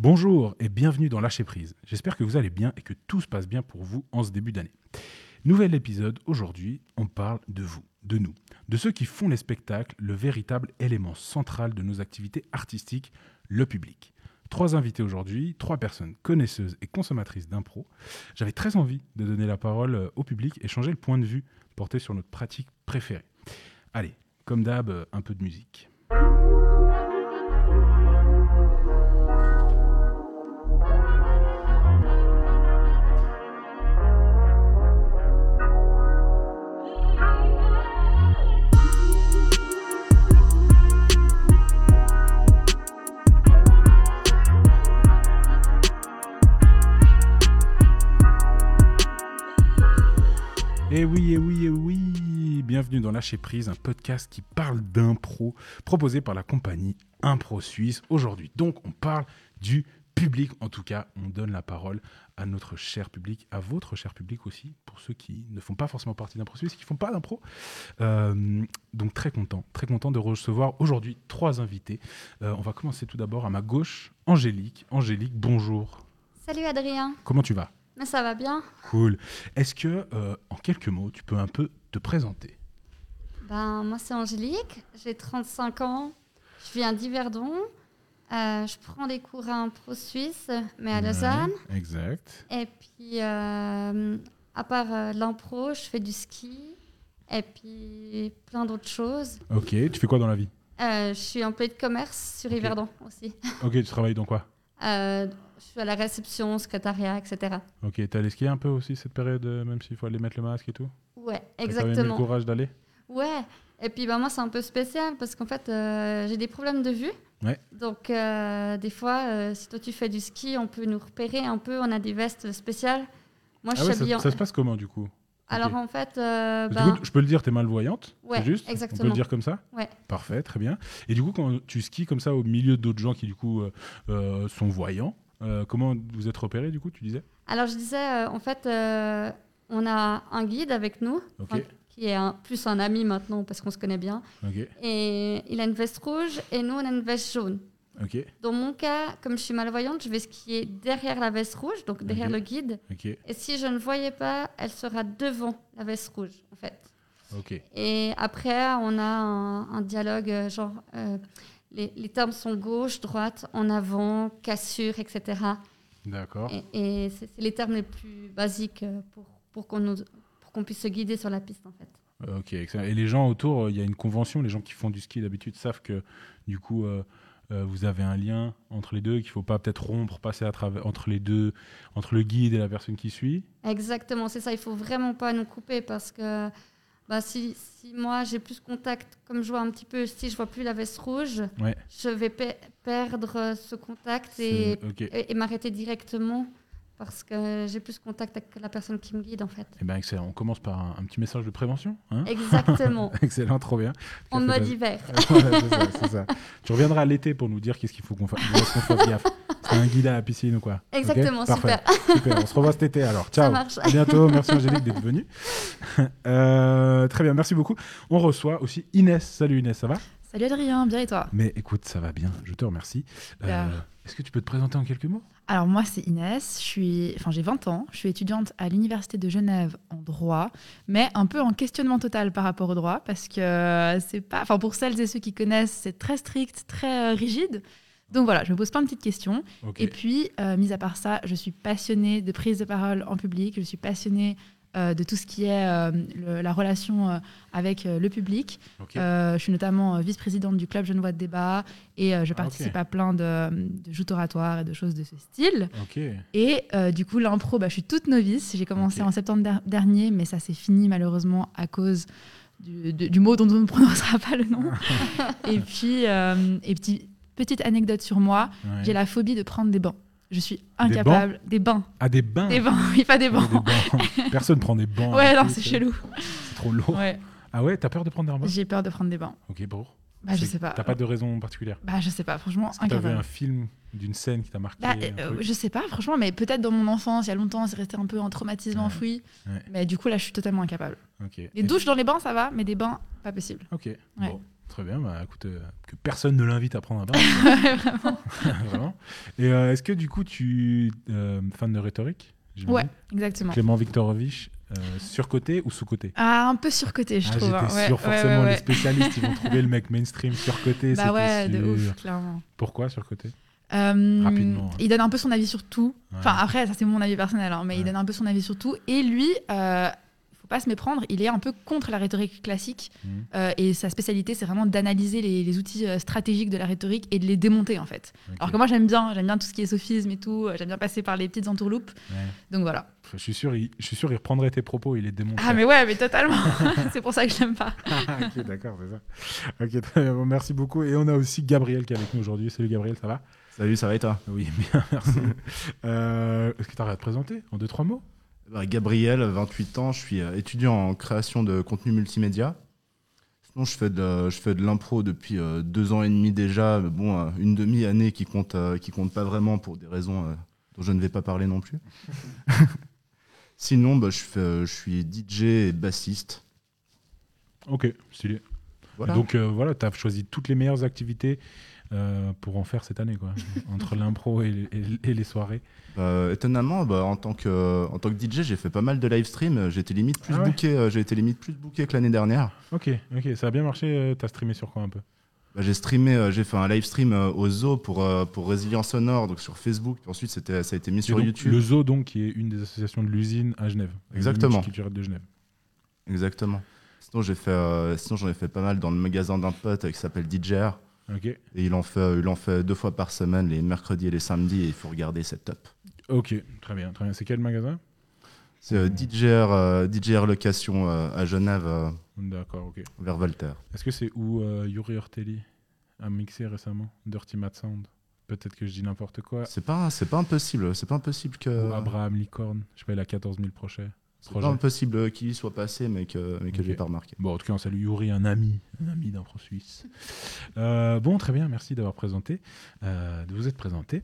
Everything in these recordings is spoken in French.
Bonjour et bienvenue dans Lâcher Prise. J'espère que vous allez bien et que tout se passe bien pour vous en ce début d'année. Nouvel épisode, aujourd'hui, on parle de vous, de nous, de ceux qui font les spectacles, le véritable élément central de nos activités artistiques, le public. Trois invités aujourd'hui, trois personnes connaisseuses et consommatrices d'impro. J'avais très envie de donner la parole euh, au public et changer le point de vue porté sur notre pratique préférée. Allez, comme d'hab, euh, un peu de musique. Et oui, et oui, et oui, bienvenue dans Lâcher Prise, un podcast qui parle d'impro, proposé par la compagnie Impro Suisse aujourd'hui. Donc on parle du public, en tout cas, on donne la parole à notre cher public, à votre cher public aussi, pour ceux qui ne font pas forcément partie d'Impro Suisse, qui ne font pas d'impro. Euh, donc très content, très content de recevoir aujourd'hui trois invités. Euh, on va commencer tout d'abord à ma gauche, Angélique. Angélique, bonjour. Salut Adrien, Comment tu vas? Ça va bien Cool. Est-ce que, euh, en quelques mots, tu peux un peu te présenter? Ben moi c'est Angélique, j'ai 35 ans, je viens d'Yverdon, euh, je prends des cours à Impro Suisse, mais à Ouais, Lausanne. Exact. Et puis euh, à part euh, l'impro, je fais du ski et puis plein d'autres choses. Ok, tu fais quoi dans la vie? Je suis employée de commerce sur Ok. Yverdon aussi. Ok, tu travailles dans quoi? Je suis à la réception, secrétariat, etc. Ok, t'es allé skier un peu aussi cette période, euh, même s'il faut aller mettre le masque et tout? Ouais, T'as quand même eu le exactement. courage d'aller? Ouais, et puis bah, moi c'est un peu spécial parce qu'en fait euh, j'ai des problèmes de vue. Ouais. Donc euh, des fois, euh, si toi tu fais du ski, on peut nous repérer un peu, on a des vestes spéciales. Moi je Ah suis ouais, ça, habillée en- ça se passe comment du coup? Alors en fait, euh, que, ben, écoute, Je peux le dire, t'es malvoyante Ouais, c'est juste On peut exactement. le dire comme ça? Ouais. Parfait, très bien. Et du coup, quand tu skis comme ça au milieu d'autres gens qui du coup euh, sont voyants, euh, comment vous êtes repérés du coup, tu disais? Alors je disais, euh, en fait, euh, on a un guide avec nous, qui est un, plus un ami maintenant parce qu'on se connaît bien. Et il a une veste rouge et nous on a une veste jaune. Dans mon cas, comme je suis malvoyante, je vais skier derrière la veste rouge, donc derrière le guide. Et si je ne voyais pas, elle sera devant la veste rouge, en fait. Et après, on a un, un dialogue, genre, les, les termes sont gauche, droite, en avant, cassure, etc. D'accord. Et, et c'est les termes les plus basiques euh, pour, pour qu'on qu'on puisse se guider sur la piste, en fait. Ok, excellent. Et les gens autour, euh, il y a une convention, les gens qui font du ski d'habitude savent que du coup, euh, euh, vous avez un lien entre les deux, qu'il ne faut pas peut-être rompre, passer à travers, entre les deux, entre le guide et la personne qui suit? Exactement, c'est ça. Il faut vraiment pas nous couper parce que bah, si, si moi j'ai plus contact, comme je vois un petit peu, si je vois plus la veste rouge, Ouais. je vais pe- perdre ce contact et, m'arrêter directement parce que j'ai plus contact avec la personne qui me guide en fait. Eh ben excellent. On commence par un, un petit message de prévention. hein? Exactement, excellent, trop bien. en mode hiver. Voilà, c'est ça, c'est ça. Tu reviendras à l'été pour nous dire qu'est-ce qu'il faut qu'on fasse, qu'on fasse gaffe. C'est un guide à la piscine ou quoi Exactement, Parfait. super. Super, on se revoit cet été alors. Ciao. marche. À bientôt. Merci Angélique d'être venue. Euh, très bien, merci beaucoup. On reçoit aussi Inès. Salut Inès, ça va? Salut Adrien, bien et toi? Mais écoute, ça va bien, je te remercie. Euh. Est-ce que tu peux te présenter en quelques mots? Alors moi c'est Inès, je suis, enfin j'ai 20 ans, je suis étudiante à l'université de Genève en droit, mais un peu en questionnement total par rapport au droit parce que euh, c'est pas, enfin pour celles et ceux qui connaissent, c'est très strict, très rigide. Donc voilà, je me pose plein de petites questions. Et puis, euh, mis à part ça, je suis passionnée de prise de parole en public, je suis passionnée euh, de tout ce qui est euh, le- la relation avec le public. Je suis notamment vice-présidente du club Genevois de débat et je Ah, participe à plein de, de joutes oratoires et de choses de ce style. Et du coup, l'impro, bah, je suis toute novice. J'ai commencé en septembre der- dernier, mais ça s'est fini malheureusement à cause du, du mot dont on ne prononcera pas le nom. et puis, et petit- petite anecdote sur moi, Ouais. j'ai la phobie de prendre des bancs. Je suis incapable. Des bains. Ah, des bains Des bains, oui, pas des Ouais, bancs. des bancs. Personne prend des bancs. Ouais, non, c'est tu chelou. C'est trop lourd. Ouais. Ah ouais, t'as peur de prendre des bancs J'ai peur de prendre des bains. Ok, bon. Bah, je sais pas. T'as pas de raison particulière? Bah, je sais pas, franchement, Est-ce que incapable. un film d'une scène qui t'a marqué Bah, euh, je sais pas, franchement, mais peut-être dans mon enfance, il y a longtemps, c'est resté un peu un traumatisme Ouais. enfoui. Ouais. Mais du coup, là, je suis totalement incapable. Ok. Les Et- douches dans les bains, ça va, mais des bains, pas possible. Ok. Ouais. Bon. Très bien, bah, écoute, euh, que personne ne l'invite à prendre un bain. Vraiment. Vraiment. Et euh, est-ce que du coup, tu euh, fan de rhétorique Ouais, exactement. Clément Viktorovich, euh, surcoté ou sous-coté? Ah, un peu surcoté, je Ah, trouve. J'étais hein. Sûr, ouais, forcément, ouais, les spécialistes, ils vont trouver le mec mainstream surcoté. Bah ouais, de ouf, clairement. Pourquoi surcoté? Rapidement, hein. Il donne un peu son avis sur tout. Enfin, après, ça c'est mon avis personnel, hein, mais il donne un peu son avis sur tout. Et lui, pas se méprendre, il est un peu contre la rhétorique classique. Mhm. Euh, et sa spécialité, c'est vraiment d'analyser les, les outils euh, stratégiques de la rhétorique et de les démonter, en fait. Alors que moi, j'aime bien, j'aime bien tout ce qui est sophisme et tout. J'aime bien passer par les petites entourloupes. Ouais. Donc voilà. Je suis sûr, il, je suis sûr, il reprendrait tes propos, il les démonterait. Ah, mais ouais, mais totalement. c'est pour ça que je l'aime pas. ok, d'accord, c'est ça. Ok, très bien, bon, merci beaucoup. Et on a aussi Gabriel qui est avec nous aujourd'hui. Salut Gabriel, ça va? Salut, ça va et toi? Oui, bien, merci. Euh, Est-ce que tu arrives à te présenter en deux, trois mots? Gabriel, 28 ans, je suis euh, étudiant en création de contenu multimédia. Sinon, je fais de, je fais de l'impro depuis euh, deux ans et demi déjà. mais Bon, euh, une demi-année qui compte, qui compte pas vraiment pour des raisons dont je ne vais pas parler non plus. Sinon, bah, je, fais, je suis DJ et bassiste. Ok, stylé. Voilà. Donc euh, voilà, tu as choisi toutes les meilleures activités euh, pour en faire cette année, quoi. Entre l'impro et, les- et- et les soirées. Euh, étonnamment, bah, en, tant que, en tant que DJ, j'ai fait pas mal de live stream. J'ai été limite plus Ah ouais booké, euh, j'ai été limite plus booké que l'année dernière. Ok, ok, ça a bien marché. tu as streamé sur quoi un peu? Bah, j'ai streamé, euh, j'ai fait un live stream euh, au Zoo pour, euh, pour Résilience Sonore, donc sur Facebook. Puis ensuite, c'était, ça a été mis Et sur donc, YouTube. Le Zoo, donc, qui est une des associations de l'usine à Genève. Exactement. Multiculturelle de Genève. Exactement. Sinon, j'ai fait, euh, sinon j'en ai fait pas mal dans le magasin d'un pote euh, qui s'appelle DJR. Ok, Et il en, fait, il en fait deux fois par semaine, les mercredis et les samedis, et il faut regarder, c'est top. ok, très bien, très bien. C'est quel magasin? C'est euh, DJR, euh, DJR Location euh, à Genève, euh, D'accord, ok. vers Voltaire. Est-ce que c'est où Yuri Ortelli a mixé récemment? Dirty Mad Sound Peut-être que je dis n'importe quoi. C'est pas, c'est pas impossible, c'est pas impossible que. Ou Abraham Licorne, je sais pas, il a 14 000 projets. C'est pas impossible qu'il y soit passé, mais que, mais que Ok. j'ai pas remarqué. Bon, en tout cas, on salue Yuri, un ami, un ami d'impro suisse. Euh, bon, très bien, merci d'avoir présenté, euh, de vous être présenté.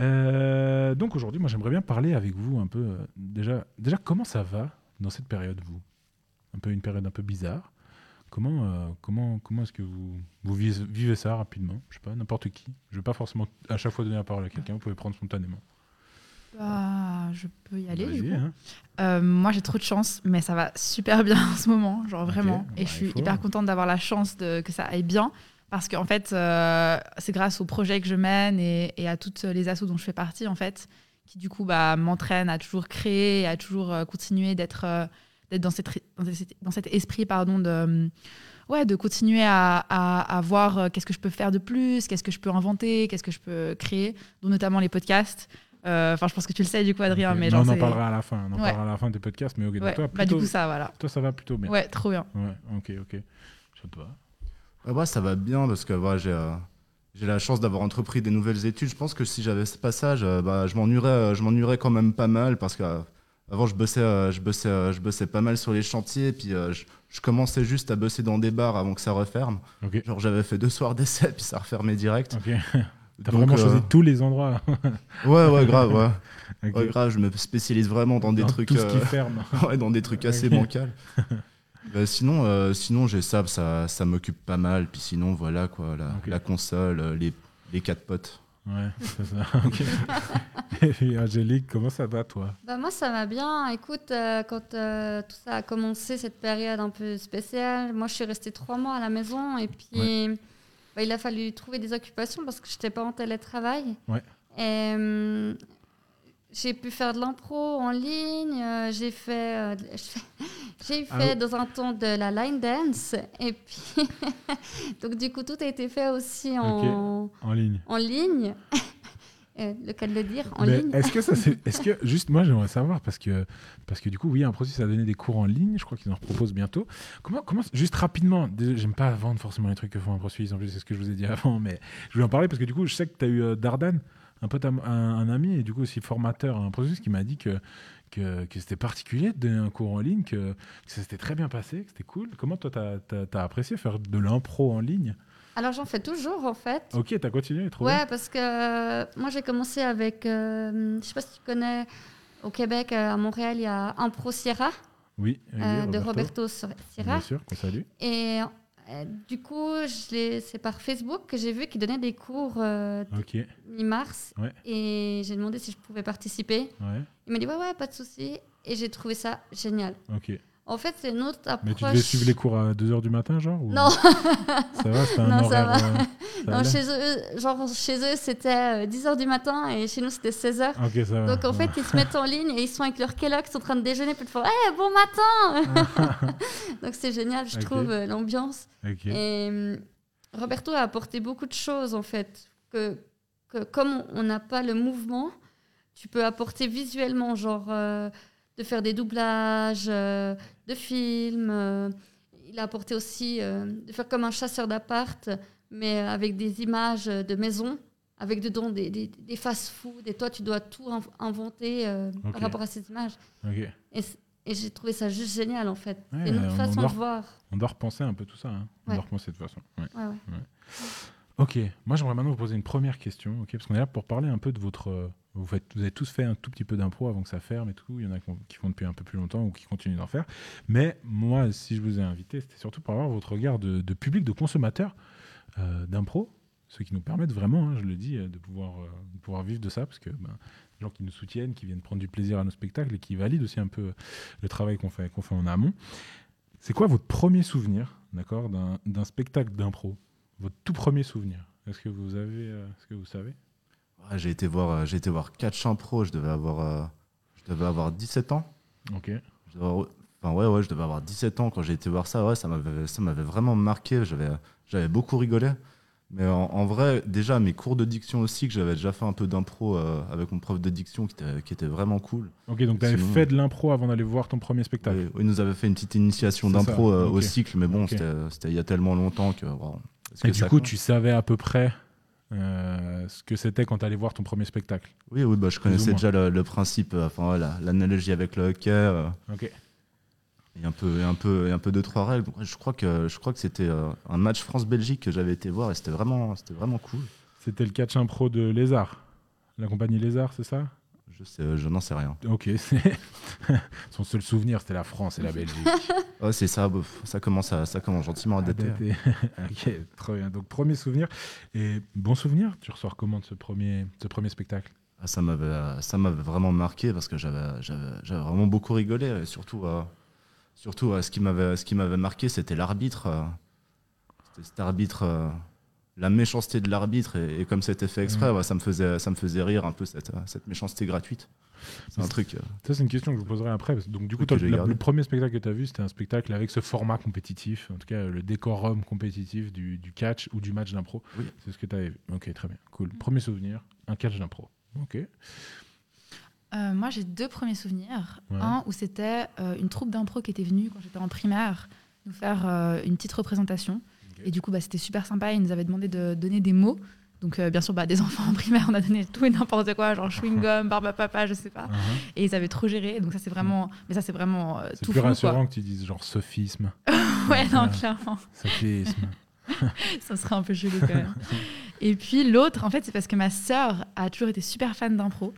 Euh, donc aujourd'hui, moi, j'aimerais bien parler avec vous un peu. déjà, déjà, comment ça va dans cette période, vous? Un peu une période un peu bizarre. Comment, comment, comment est-ce que vous, vous vivez, vivez ça rapidement? Je sais pas, n'importe qui. Je vais pas forcément à chaque fois donner la parole à quelqu'un. Vous pouvez prendre spontanément. Bah, je peux y aller, du Vas-y, coup. hein. Euh, moi, j'ai trop de chance, mais ça va super bien en ce moment, genre vraiment. bah, et je suis faut. hyper contente d'avoir la chance de, que ça aille bien, parce qu'en fait, euh, c'est grâce aux projets que je mène et, et à toutes les assos dont je fais partie, en fait, qui du coup bah, m'entraînent à toujours créer, à toujours euh, continuer d'être dans, cette, dans, cet, dans cet esprit pardon, de, ouais, de continuer à, à, à voir qu'est-ce que je peux faire de plus, qu'est-ce que je peux inventer, qu'est-ce que je peux créer, dont notamment les podcasts. Euh, Enfin, je pense que tu le sais du coup, Adrien, mais Non, genre, on en parlera à la fin. On en Ouais. parlera à la fin des podcasts. Mais ok, donc toi, bah du plutôt- coup ça voilà. toi, ça va plutôt bien. Ouais, trop bien. Ouais, ok, ok. Ça te moi, ça va bien parce que voilà, j'ai euh, j'ai la chance d'avoir entrepris des nouvelles études. Je pense que si j'avais ce passage, euh, bah, je m'ennuierais, euh, je m'ennuierais quand même pas mal parce que euh, avant je bossais, je bossais, je bossais pas mal sur les chantiers, puis je, je commençais juste à bosser dans des bars avant que ça referme. Ok. Genre j'avais fait deux soirs d'essai, puis ça refermait direct. Ok. T'as vraiment euh, choisi tous les endroits. Ouais, ouais, grave, ouais. Ouais, grave. Je me spécialise vraiment dans des Dans trucs, Tout ce qui euh, ferme. ouais, dans des trucs assez bancals. Bah, sinon, euh, sinon j'ai ça, ça, ça m'occupe pas mal. Puis sinon, voilà quoi, la, console, les, les quatre potes. Ouais, c'est ça. Et puis, Angélique, comment ça va, toi? Bah moi ça va bien. Écoute, euh, quand euh, tout ça a commencé, cette période un peu spéciale, moi je suis restée trois mois à la maison et puis bah, il a fallu trouver des occupations parce que je n'étais pas en télétravail. Ouais. Et hum, j'ai pu faire de l'impro en ligne. euh, j'ai fait, euh, j'ai Ah fait oui. dans un temps de la line dance et puis donc du coup tout a été fait aussi en, En ligne. en ligne. Euh, le cas de le dire, en Mais ligne. Est-ce que ça c'est est-ce que juste moi j'aimerais savoir parce que parce que du coup oui un processus a donné des cours en ligne je crois qu'ils en proposent bientôt. Comment comment juste rapidement désolé, j'aime pas vendre forcément les trucs que font un processus en plus c'est ce que je vous ai dit avant mais je voulais en parler parce que du coup je sais que tu as eu euh, Dardan un pote un, un ami et du coup aussi formateur à un processus qui m'a dit que que, que c'était particulier de donner un cours en ligne que, que ça s'était très bien passé que c'était cool. Comment toi t'as as, apprécié faire de l'impro en ligne? Alors j'en fais toujours en fait. ok t'as continué trop ouais, bien parce que euh, moi j'ai commencé avec, euh, je sais pas si tu connais, au Québec, euh, à Montréal, il y a Impro Sierra oui, oui, euh, de Roberto. Roberto Sierra. bien sûr qu'on salue Et, du coup, c'est par Facebook que j'ai vu qu'il donnait des cours mi-mars. Ouais. Et j'ai demandé si je pouvais participer. ouais, Il m'a dit ouais, ouais, pas de souci. Et j'ai trouvé ça génial. ok. En fait, c'est une autre approche. Mais tu devais suivre les cours à 2h du matin, genre ou- Non, Ça va, c'était un Non, ça va. euh, ça non chez eux, genre chez eux, c'était 10h du matin et chez nous, c'était 16h. Ok, ça va. Donc en fait, ils se mettent en ligne et ils sont avec leur Kellogg's en train de déjeuner, puis ils font hey, bon matin Donc c'est génial, je trouve, euh, l'ambiance. Ok. Et hum, Roberto a apporté beaucoup de choses en fait. Que, que comme on n'a pas le mouvement, tu peux apporter visuellement, genre euh, de faire des doublages euh, de films. euh, il a apporté aussi euh, de faire comme un chasseur d'appart, mais avec des images de maison, avec dedans des, des, des fast-food. Et toi, tu dois tout inv- inventer par rapport à ces images. Et, j'ai trouvé ça juste génial en fait. Ouais, C'est une autre on façon doit- de voir. On doit repenser un peu tout ça. hein. On doit repenser de toute façon. Ouais. Ok, moi j'aimerais maintenant vous poser une première question, ok, parce qu'on est là pour parler un peu de votre. euh, Vous, avez tous fait un tout petit peu d'impro avant que ça ferme et tout. Il y en a qui font- depuis un peu plus longtemps ou qui continuent d'en faire. Mais moi, si je vous ai invité, c'était surtout pour avoir votre regard de, public, de consommateur euh, d'impro, ce qui nous permettent vraiment, hein, je le dis, euh, de pouvoir, pouvoir vivre de ça, parce que ben, des gens qui nous soutiennent, qui viennent prendre du plaisir à nos spectacles et qui valident aussi un peu le travail qu'on fait, qu'on fait en amont. C'est quoi votre premier souvenir, d'un spectacle d'impro? Votre tout premier souvenir Est-ce que vous avez, euh, est-ce que vous savez? Ouais, j'ai été voir, euh, j'ai été voir Catch Impro, je devais avoir, euh, je devais avoir 17 ans. Ok. Je devais avoir- Enfin, ouais, ouais, je devais avoir 17 ans quand j'ai été voir ça. Ouais, ça m'avait, ça m'avait vraiment marqué. J'avais, j'avais beaucoup rigolé. Mais en, en vrai, déjà, mes cours de diction aussi, que j'avais déjà fait un peu d'impro euh, avec mon prof de diction qui était, qui était vraiment cool. Ok, donc tu avais Sinon- fait de l'impro avant d'aller voir ton premier spectacle. Ouais, il nous avait fait une petite initiation d'impro euh, au cycle, mais bon, Ok. c'était, c'était il y a tellement longtemps que. wow, Et que du ça coup, compte tu savais à peu près euh, ce que c'était quand tu allais voir ton premier spectacle? Oui, oui, bah, je connaissais déjà le, le principe, euh, enfin, voilà, l'analogie avec le hockey. euh, Ok. Et un peu, et un peu, et un peu deux trois règles. Je crois que, je crois que c'était euh, un match France-Belgique que j'avais été voir et c'était vraiment, c'était vraiment cool. C'était le catch impro de Lézard. La compagnie Lézard, c'est ça? Je sais, je n'en sais rien. Ok. Son seul souvenir, c'était la France et la Belgique. Ouais, c'est ça. ça commence, à, ça commence gentiment à dater. ok, trop bien. Donc, premier souvenir. Et bon souvenir, tu ressors comment de ce premier, ce premier spectacle? Ah, ça m'avait, ça m'avait vraiment marqué parce que j'avais, vraiment beaucoup rigolé. Et surtout, euh, surtout, euh, ce qui m'avait, marqué, c'était l'arbitre. euh, c'était cet arbitre. La méchanceté de l'arbitre et, et comme c'était fait exprès, Mm. ouais, ça me faisait, ça me faisait rire un peu cette, cette méchanceté gratuite. C'est un truc. euh, Ça, c'est une question que je vous poserai après. parce que- Donc, du coup, toi, la- le premier spectacle que tu as vu, c'était un spectacle avec ce format compétitif, en tout cas le décorum compétitif du, du catch ou du match d'impro. Oui. C'est ce que tu avais vu. Ok, très bien. Cool. Premier souvenir, un catch d'impro. Ok. Euh, moi, j'ai deux premiers souvenirs. Ouais. Un où c'était euh, une troupe d'impro qui était venue quand j'étais en primaire nous faire euh, une petite représentation. Et du coup, bah, c'était super sympa. Ils nous avaient demandé de donner des mots. Donc, euh, bien sûr, bah, des enfants en primaire, on a donné tout et n'importe quoi, genre chewing-gum, barbe à papa, je sais pas. Uh-huh. Et ils avaient trop géré. Donc, ça, c'est vraiment. Mais ça, c'est vraiment euh, C'est plus fou, rassurant que tu dises genre sophisme, ouais, non, clairement. sophisme. ça serait un peu chelou quand même. et puis l'autre, en fait, c'est parce que ma sœur a toujours été super fan d'impro.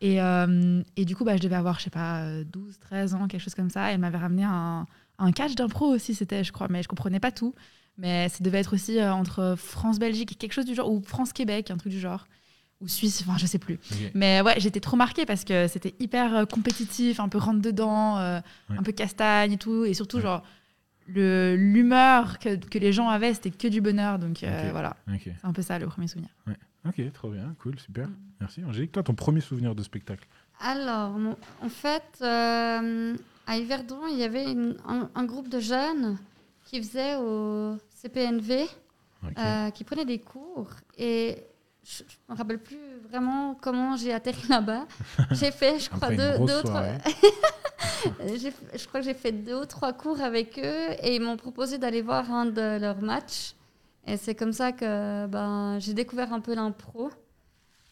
Et, euh, et du coup, bah, je devais avoir, je sais pas, euh, 12, 13 ans, quelque chose comme ça. Et elle m'avait ramené un, un catch d'impro aussi, c'était, je crois, mais je comprenais pas tout. Mais ça devait être aussi euh, entre France-Belgique, quelque chose du genre, ou France-Québec, un truc du genre. Ou Suisse, enfin, je sais plus. Mais ouais, j'étais trop marquée parce que c'était hyper euh, compétitif, un peu rentre-dedans, euh, Ouais. un peu castagne et tout. Et surtout, Ouais. genre, le- l'humeur que, que les gens avaient, c'était que du bonheur. Donc euh, voilà, c'est un peu ça le premier souvenir. Ok, trop bien, cool, super. Mm. Merci. Angélique, toi, ton premier souvenir de spectacle? Alors, en fait, euh, à Yverdon, il y avait une- un, un groupe de jeunes qui faisaient au CPNV, euh, qui prenaient des cours. Et je ne me rappelle plus vraiment comment j'ai atterri là-bas. J'ai fait, je crois, deux, deux ou trois- je crois que j'ai fait deux ou trois cours avec eux et ils m'ont proposé d'aller voir un de leurs matchs. Et c'est comme ça que ben, j'ai découvert un peu l'impro.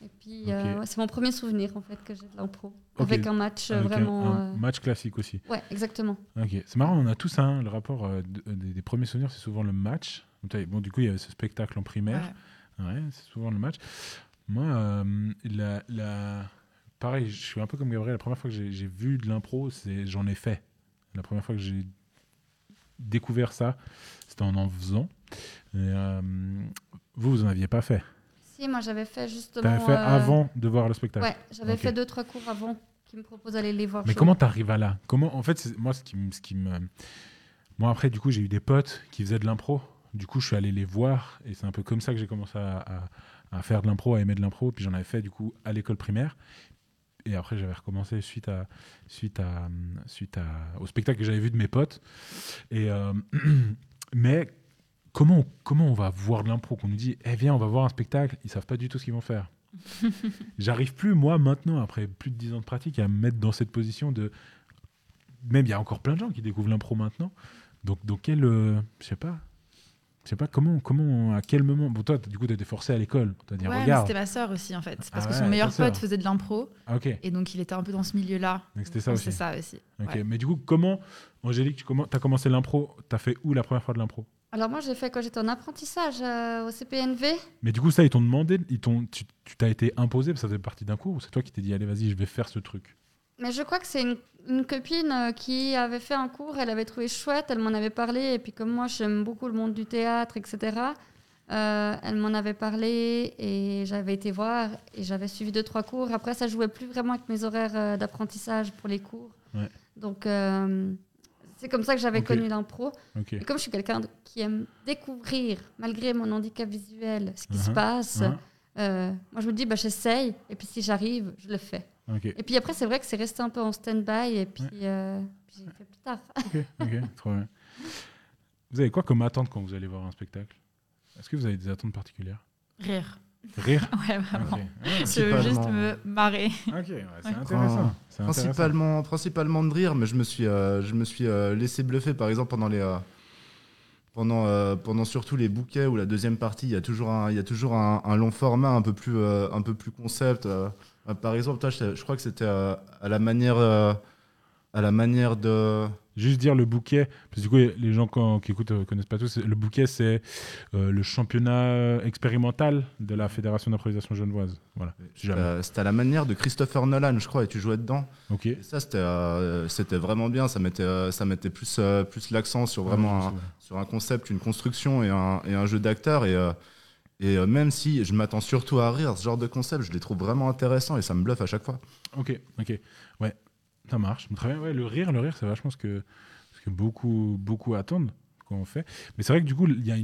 Et puis, euh, c'est mon premier souvenir en fait que j'ai de l'impro. Avec un match euh, Avec vraiment. un euh, match classique aussi. Ouais, exactement. Ok, c'est marrant, on a tous un, le rapport euh, de- des, des premiers souvenirs, c'est souvent le match. Bon, du coup, il y avait ce spectacle en primaire. Ouais. Ouais, c'est souvent le match. Moi, euh, la, la- pareil, je suis un peu comme Gabriel. La première fois que j'ai vu de l'impro, c'est j'en ai fait. La première fois que j'ai découvert ça, c'était en en faisant. Et, vous, vous en aviez pas fait. Si, moi j'avais fait justement. T'avais fait euh, avant de voir le spectacle. Ouais, j'avais fait deux, trois cours avant qui me proposent d'aller les voir. Mais jouer. comment t'arrives à là? Comment En fait, moi, ce qui, ce qui me, moi après, du coup, j'ai eu des potes qui faisaient de l'impro. Du coup, je suis allé les voir et c'est un peu comme ça que j'ai commencé à, à- à faire de l'impro, à aimer de l'impro. Puis j'en avais fait du coup à l'école primaire. Et après, j'avais recommencé suite à suite à suite à au spectacle que j'avais vu de mes potes. Et euh, mais comment comment on va voir de l'impro Qu'on nous dit, eh viens, on va voir un spectacle. Ils savent pas du tout ce qu'ils vont faire. J'arrive plus, moi, maintenant, après plus de 10 ans de pratique, à me mettre dans cette position de. Même il y a encore plein de gens qui découvrent l'impro maintenant. Donc, donc quel. euh, je sais pas. Je sais pas comment, comment, à quel moment. Bon, toi, du coup, tu été forcé à l'école. Dit, Ouais, mais regarde. c'était ma sœur aussi en fait. Parce Ah que ouais, son meilleur pote faisait de l'impro Ah, ok. et donc il était un peu dans ce milieu-là. Donc, c'était ça aussi. C'est ça aussi. Ok. ouais. Mais du coup, comment, Angélique, tu as commencé l'impro Tu as fait où la première fois de l'impro? Alors moi j'ai fait quand j'étais en apprentissage euh, au CPNV. Mais du coup, ça, ils t'ont demandé, ils t'ont, tu t'as été imposé, parce que ça faisait partie d'un cours, ou c'est toi qui t'es dit, allez, vas-y, je vais faire ce truc? Mais je crois que c'est une, une copine euh, qui avait fait un cours, elle avait trouvé chouette, elle m'en avait parlé, et puis comme moi j'aime beaucoup le monde du théâtre, etc., euh, elle m'en avait parlé et j'avais été voir et j'avais suivi deux, trois cours. Après, ça jouait plus vraiment avec mes horaires d'apprentissage pour les cours. Ouais. Donc, euh, c'est comme ça que j'avais connu l'impro. Ok. Et comme je suis quelqu'un qui aime découvrir, malgré mon handicap visuel, ce qui se Mhm. passe, Hein euh, moi je me dis, bah, j'essaye, et puis si j'arrive, je le fais. Et puis après, c'est vrai que c'est resté un peu en stand-by, et puis, Ouais. euh, puis j'ai fait plus tard. ok, ok, trop bien. Vous avez quoi comme attente quand vous allez voir un spectacle? Est-ce que vous avez des attentes particulières? Rire. Rire Ouais, vraiment. Ok, Ah, Je veux juste Principalement. me marrer. ok, ouais, c'est Ouais. intéressant. c'est intéressant. Principalement, principalement de rire, mais je me suis, euh, je me suis euh, laissé bluffer, par exemple, pendant les. euh, pendant, euh, pendant surtout les bouquets ou la deuxième partie, il y a toujours un, il y a toujours un, un long format un peu plus, euh, un peu plus concept. euh. Euh, par exemple, toi, je, je crois que c'était euh, à la manière, euh, à la manière de. Juste dire le bouquet, parce que du coup, les gens quand- qui écoutent ne connaissent pas tous. Le bouquet, c'est euh, le championnat expérimental de la Fédération d'improvisation genevoise. Voilà. euh, C'était à la manière de Christopher Nolan, je crois, et tu jouais dedans. Ok. Et ça, c'était euh, vraiment bien. Ça mettait, euh, ça mettait plus, euh, plus l'accent sur vraiment un, sur un concept, une construction et un, et un jeu d'acteur. Et, euh, et euh, même si je m'attends surtout à rire, ce genre de concept, je les trouve vraiment intéressants et ça me bluffe à chaque fois. Ok, ok. Ça marche. Le rire, le rire, c'est vachement ce que, beaucoup, beaucoup attendent quand on fait. Mais c'est vrai que du coup, il y a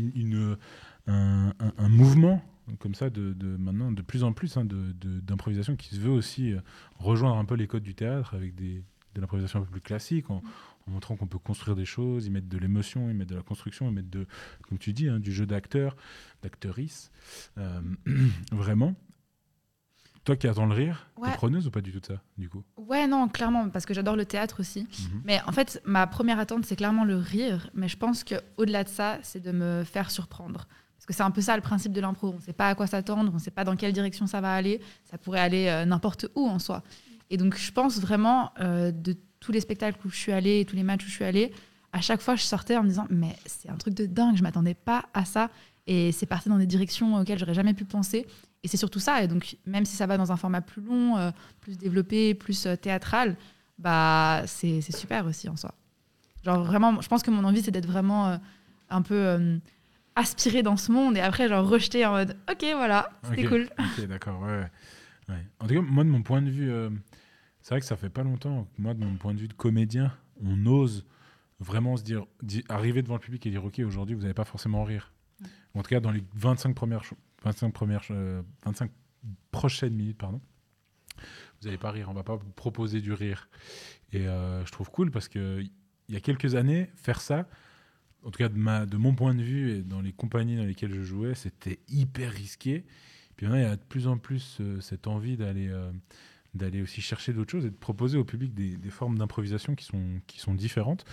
un, mouvement comme ça de, maintenant de plus en plus hein, d'improvisation qui se veut aussi euh, rejoindre un peu les codes du théâtre avec des, de l'improvisation un peu plus classique en, en montrant qu'on peut construire des choses, y mettre de l'émotion, y mettre de la construction, y mettre de, comme tu dis, hein, du jeu d'acteur, d'actrice. Euh, vraiment. Toi qui attends le rire, Ouais. t'es preneuse ou pas du tout de ça, du coup? Ouais, non, clairement, parce que j'adore le théâtre aussi. Mhm. Mais en fait, ma première attente, c'est clairement le rire. Mais je pense qu'au-delà de ça, c'est de me faire surprendre. Parce que c'est un peu ça le principe de l'impro. On ne sait pas à quoi s'attendre, on ne sait pas dans quelle direction ça va aller. Ça pourrait aller euh, n'importe où en soi. Et donc, je pense vraiment euh, de tous les spectacles où je suis allée, tous les matchs où je suis allée, à chaque fois, je sortais en me disant Mais c'est un truc de dingue, je m'attendais pas à ça. Et c'est parti dans des directions auxquelles j'aurais jamais pu penser. Et c'est surtout ça. Et donc, même si ça va dans un format plus long, euh, plus développé, plus euh, théâtral, bah c'est super aussi en soi. Genre vraiment, je pense que mon envie, c'est d'être vraiment euh, un peu aspiré dans ce monde et après, genre rejeté en mode Ok, voilà, c'était cool. Ok, d'accord, ouais. En tout cas, moi, de mon point de vue, c'est vrai que ça fait pas longtemps, que moi, de mon point de vue de comédien, on ose vraiment se dire, di- arriver devant le public et dire, OK, aujourd'hui, vous n'allez pas forcément rire. En tout cas, dans les 25 premières, cho- 25 premières, euh, 25 prochaines minutes, pardon, vous n'allez pas rire. On va pas vous proposer du rire. Et euh, je trouve cool parce que il y a quelques années, faire ça, en tout cas de, ma, de mon point de vue et dans les compagnies dans lesquelles je jouais, c'était hyper risqué. Puis maintenant, il y a de plus en plus euh, cette envie d'aller euh, d'aller aussi chercher d'autres choses et de proposer au public des, formes d'improvisation qui sont, qui sont différentes.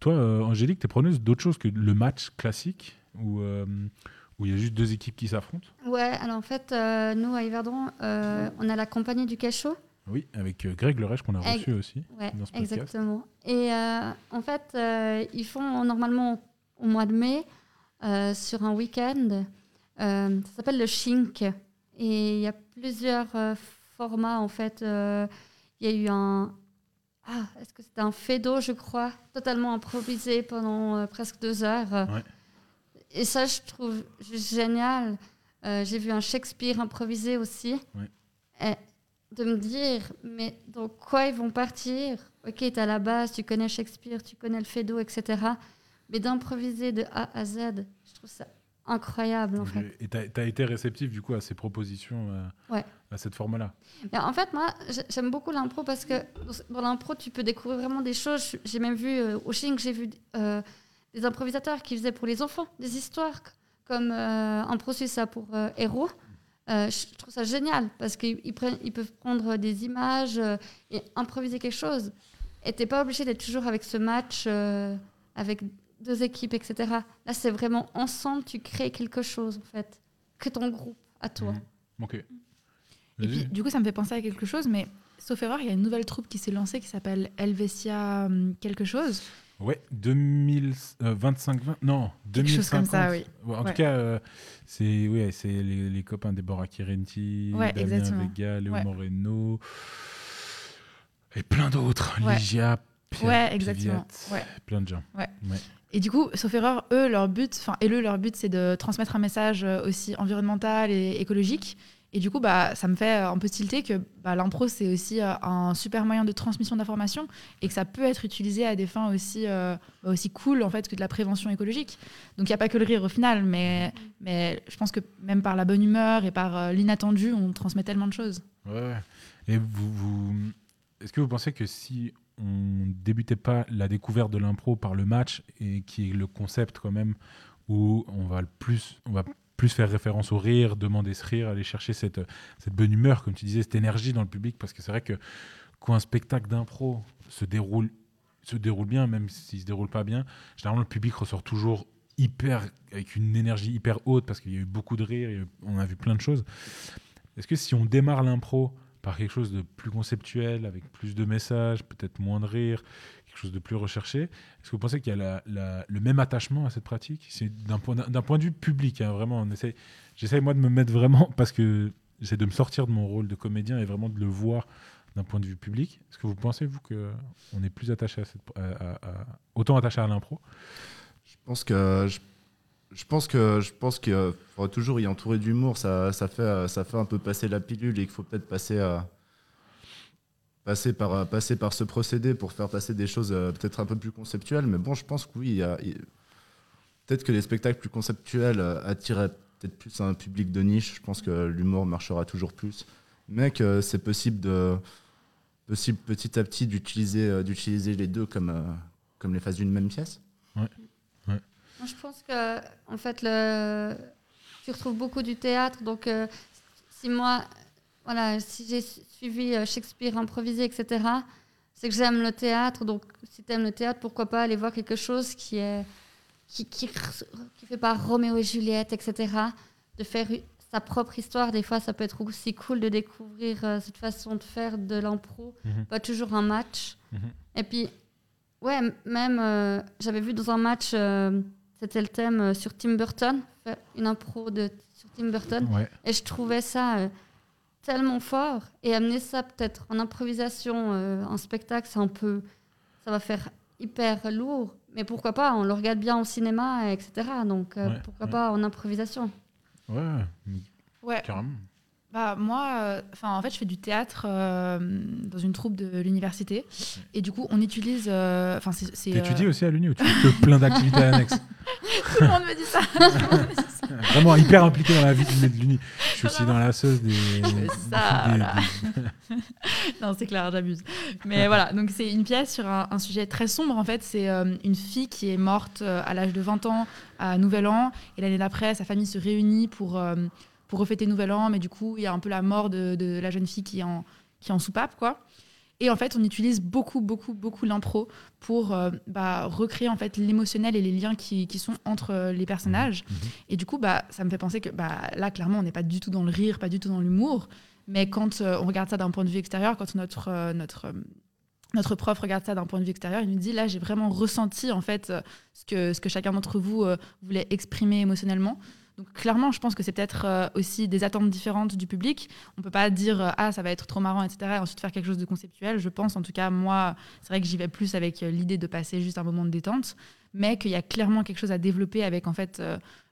Toi, Angélique, tu es preneuse d'autre chose que le match classique? Où, euh, où il y a juste deux équipes qui s'affrontent Ouais, alors en fait, euh, nous à Yverdon, euh, on a la compagnie du cachot. Oui, avec Greg Lerèche qu'on a reçu aussi Ouais, dans ce podcast. exactement. Et euh, en fait, euh, ils font normalement au mois de mai, euh, sur un week-end, ça s'appelle le Shink. Et il y a plusieurs formats en fait. Il y a eu un, ah, est-ce que c'était un fédo, je crois, totalement improvisé pendant presque deux heures. Ouais. Et ça, je trouve juste génial. Euh, J'ai vu un Shakespeare improvisé aussi. Ouais. Et de me dire, mais dans quoi ils vont partir? Ok, tu à la base, tu connais Shakespeare, tu connais le fédo, etc. Mais d'improviser de A à Z, je trouve ça incroyable en fait. Et tu as, été réceptif du coup à ces propositions, euh, Ouais. à cette forme-là? En fait, moi, j'ai- j'aime beaucoup l'impro parce que dans- l'impro, tu peux découvrir vraiment des choses. J'ai même vu euh, au Ching, j'ai vu des improvisateurs qui faisaient pour les enfants des histoires, comme euh, Suisse a pour euh, héros. Euh, je trouve ça génial parce qu'ils ils prennent- ils peuvent prendre des images euh, et improviser quelque chose. Et t'es pas obligé d'être toujours avec ce match euh, avec deux équipes, etc. Là, c'est vraiment ensemble, tu crées quelque chose en fait, que ton groupe à toi. Mhm. Ok. Et puis, Vas-y. du coup, ça me fait penser à quelque chose, mais sauf erreur, il y a une nouvelle troupe qui s'est lancée qui s'appelle Helvetia hum, quelque chose. Ouais, 2025, 20, non, Quelque chose 2050. comme ça, oui. Ouais, en Ouais. tout cas, euh, c'est ouais, c'est les, les copains Deborah Kirenti, Ouais, Damien exactement. Vega, Léo. Moreno et plein d'autres. Ligia, Pierre Ouais, exactement. Piviat, plein de gens. Et du coup, sauf erreur, eux, leur but, enfin, et eux, leur but, c'est de transmettre un message euh, aussi environnemental et écologique. Et du coup, bah, ça me fait un peu tilter que bah, l'impro, c'est aussi euh, un super moyen de transmission d'informations et que ça peut être utilisé à des fins aussi, euh, aussi cool en fait, que de la prévention écologique. Donc, il n'y a pas que le rire au final, mais, mais je pense que même par la bonne humeur et par euh, l'inattendu, on transmet tellement de choses. Ouais. Et vous, est-ce que vous pensez que si on débutait pas la découverte de l'impro par le match et qui est le concept quand même où on va le plus, plus faire référence au rire, demander ce rire, aller chercher cette, cette bonne humeur, comme tu disais, cette énergie dans le public, parce que c'est vrai que quand un spectacle d'impro se déroule, se déroule bien, même s'il se déroule pas bien, généralement le public ressort toujours hyper avec une énergie hyper haute parce qu'il y a eu beaucoup de rire, on a vu plein de choses. Est-ce que si on démarre l'impro par quelque chose de plus conceptuel, avec plus de messages, peut-être moins de rire, quelque chose de plus recherché, est-ce que vous pensez qu'il y a le même attachement à cette pratique? C'est d'un point, d'un point de vue public, hein, vraiment. J'essaie moi de me mettre vraiment parce que j'essaie de me sortir de mon rôle de comédien et vraiment de le voir d'un point de vue public. Est-ce que vous pensez vous que on est plus attaché à cette, autant attaché à l'impro? Je pense que je, pense que je pense qu'il faudra toujours y entourer d'humour. Ça, ça fait ça fait un peu passer la pilule et qu'il faut peut-être passer à passer par passer par ce procédé pour faire passer des choses euh, peut-être un peu plus conceptuelles. Mais bon, je pense que oui, il y a- il- peut-être que les spectacles plus conceptuels euh, attiraient peut-être plus un public de niche. Je pense que l'humour marchera toujours plus, mais que c'est possible de possible petit à petit d'utiliser euh, d'utiliser les deux comme euh, comme les phases d'une même pièce. Moi, je pense que, en fait, le... tu retrouves beaucoup du théâtre. Donc, euh, si moi, voilà, si j'ai su- suivi euh, Shakespeare improvisé, etc., c'est que j'aime le théâtre. Donc, si tu aimes le théâtre, pourquoi pas aller voir quelque chose qui est qui, qui, qui fait par Roméo et Juliette, etc. De faire sa propre histoire. Des fois, ça peut être aussi cool de découvrir euh, cette façon de faire de l'impro. Mhm. Pas toujours un match. Mhm. Et puis, ouais, même, euh, j'avais vu dans un match, euh, c'était le thème sur Tim Burton, une impro de, sur Tim Burton. Ouais. Et je trouvais ça tellement fort. Et amener ça peut-être en improvisation, euh, en spectacle, c'est un peu. Ça va faire hyper lourd. Mais pourquoi pas On le regarde bien au cinéma, etc. Donc euh, Ouais, pourquoi ouais. pas en improvisation Ouais, Ouais, carrément. Bah, moi, euh, enfin, en fait, je fais du théâtre euh, dans une troupe de l'université. Et du coup, on utilise. Enfin, c'est. c'est, T'étudies euh, aussi à l'Uni ou tu fais plein d'activités annexes Tout le monde me dit ça. Vraiment hyper impliqué dans la vie de l'Uni. Je suis aussi dans la sauce des. ça, des- là. des- non, c'est clair, j'abuse. Mais voilà, donc c'est une pièce sur un, un sujet très sombre. En fait, c'est euh, une fille qui est morte euh, à l'âge de 20 ans à Nouvel An. Et l'année d'après, sa famille se réunit pour, euh, pour refêter Nouvel An. Mais du coup, il y a un peu la mort de, de la jeune fille qui est en, qui est en soupape, quoi. Et en fait, on utilise beaucoup, beaucoup, beaucoup l'impro pour euh, bah, recréer en fait l'émotionnel et les liens qui, qui sont entre euh, les personnages. Mhm. Et du coup, bah, ça me fait penser que bah, là, clairement, on n'est pas du tout dans le rire, pas du tout dans l'humour. Mais quand euh, on regarde ça d'un point de vue extérieur, quand notre, euh, notre, notre prof regarde ça d'un point de vue extérieur, il nous dit là, j'ai vraiment ressenti en fait ce que, ce que chacun d'entre vous voulait exprimer émotionnellement. Donc clairement, je pense que c'est peut-être euh, aussi des attentes différentes du public. On peut pas dire euh, ah ça va être trop marrant, etc. Et ensuite faire quelque chose de conceptuel. Je pense, en tout cas, moi, c'est vrai que j'y vais plus avec euh, l'idée de passer juste un moment de détente, mais qu'il y a clairement quelque chose à développer avec en fait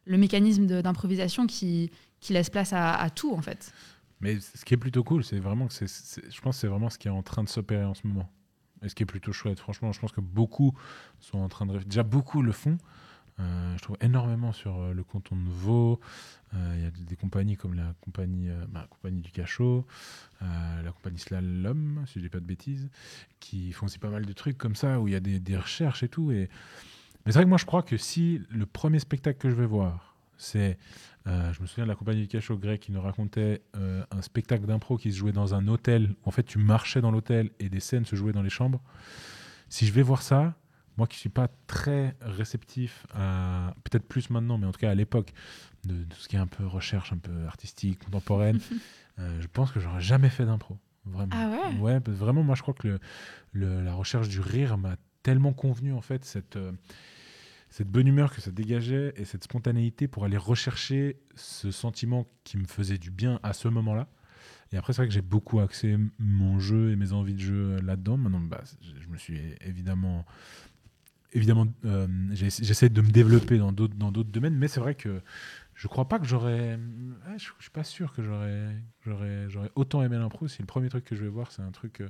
le mécanisme d'improvisation qui, qui laisse place à, à tout en fait. Mais ce qui est plutôt cool, c'est vraiment que c'est, je pense c'est vraiment ce qui est en train de s'opérer en ce moment. Et ce qui est plutôt chouette. Franchement, je pense que beaucoup sont en train de Déjà, beaucoup le font. Euh, je trouve énormément sur euh, le canton de Vaud. Euh, Il y a des, compagnies comme la compagnie, bah, compagnie du Cachot, la compagnie Slalom, si je dis pas de bêtises, qui font aussi pas mal de trucs comme ça, où il y a des, recherches et tout. Mais c'est vrai que moi, je crois que si le premier spectacle que je vais voir, c'est je me souviens de la compagnie du Cachot grec qui nous racontait un spectacle d'impro qui se jouait dans un hôtel. En fait, tu marchais dans l'hôtel et des scènes se jouaient dans les chambres. Si je vais voir ça, moi qui suis pas très réceptif à, peut-être plus maintenant, mais en tout cas à l'époque, de, de tout ce qui est un peu recherche, un peu artistique, contemporaine, euh, je pense que j'aurais jamais fait d'impro. Vraiment. Ah ouais? Vraiment, moi je crois que le, le- la recherche du rire m'a tellement convenu en fait, cette, euh, cette bonne humeur que ça dégageait et cette spontanéité pour aller rechercher ce sentiment qui me faisait du bien à ce moment-là. Et après, c'est vrai que j'ai beaucoup axé mon jeu et mes envies de jeu là-dedans. Maintenant, bah, je me suis évidemment. Évidemment, euh, j'essaie de me développer dans d'autres domaines, mais c'est vrai que je crois pas que j'aurais. je, je suis pas sûr que j'aurais autant aimé l'impro si le premier truc que je vais voir c'est un truc euh,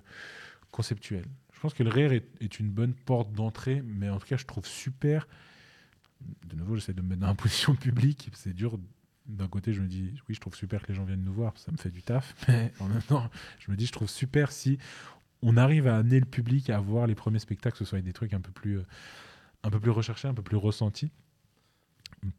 conceptuel. Je pense que le rire est, est une bonne porte d'entrée, mais en tout cas, je trouve super. De nouveau, j'essaie de me mettre dans la position publique. C'est dur. D'un côté, je me dis, oui, je trouve super que les gens viennent nous voir, ça me fait du taf. Mais en même temps, je me dis, je trouve super si on arrive à amener le public à voir les premiers spectacles, que ce soit des trucs un peu plus, euh, un peu plus recherchés, un peu plus ressentis.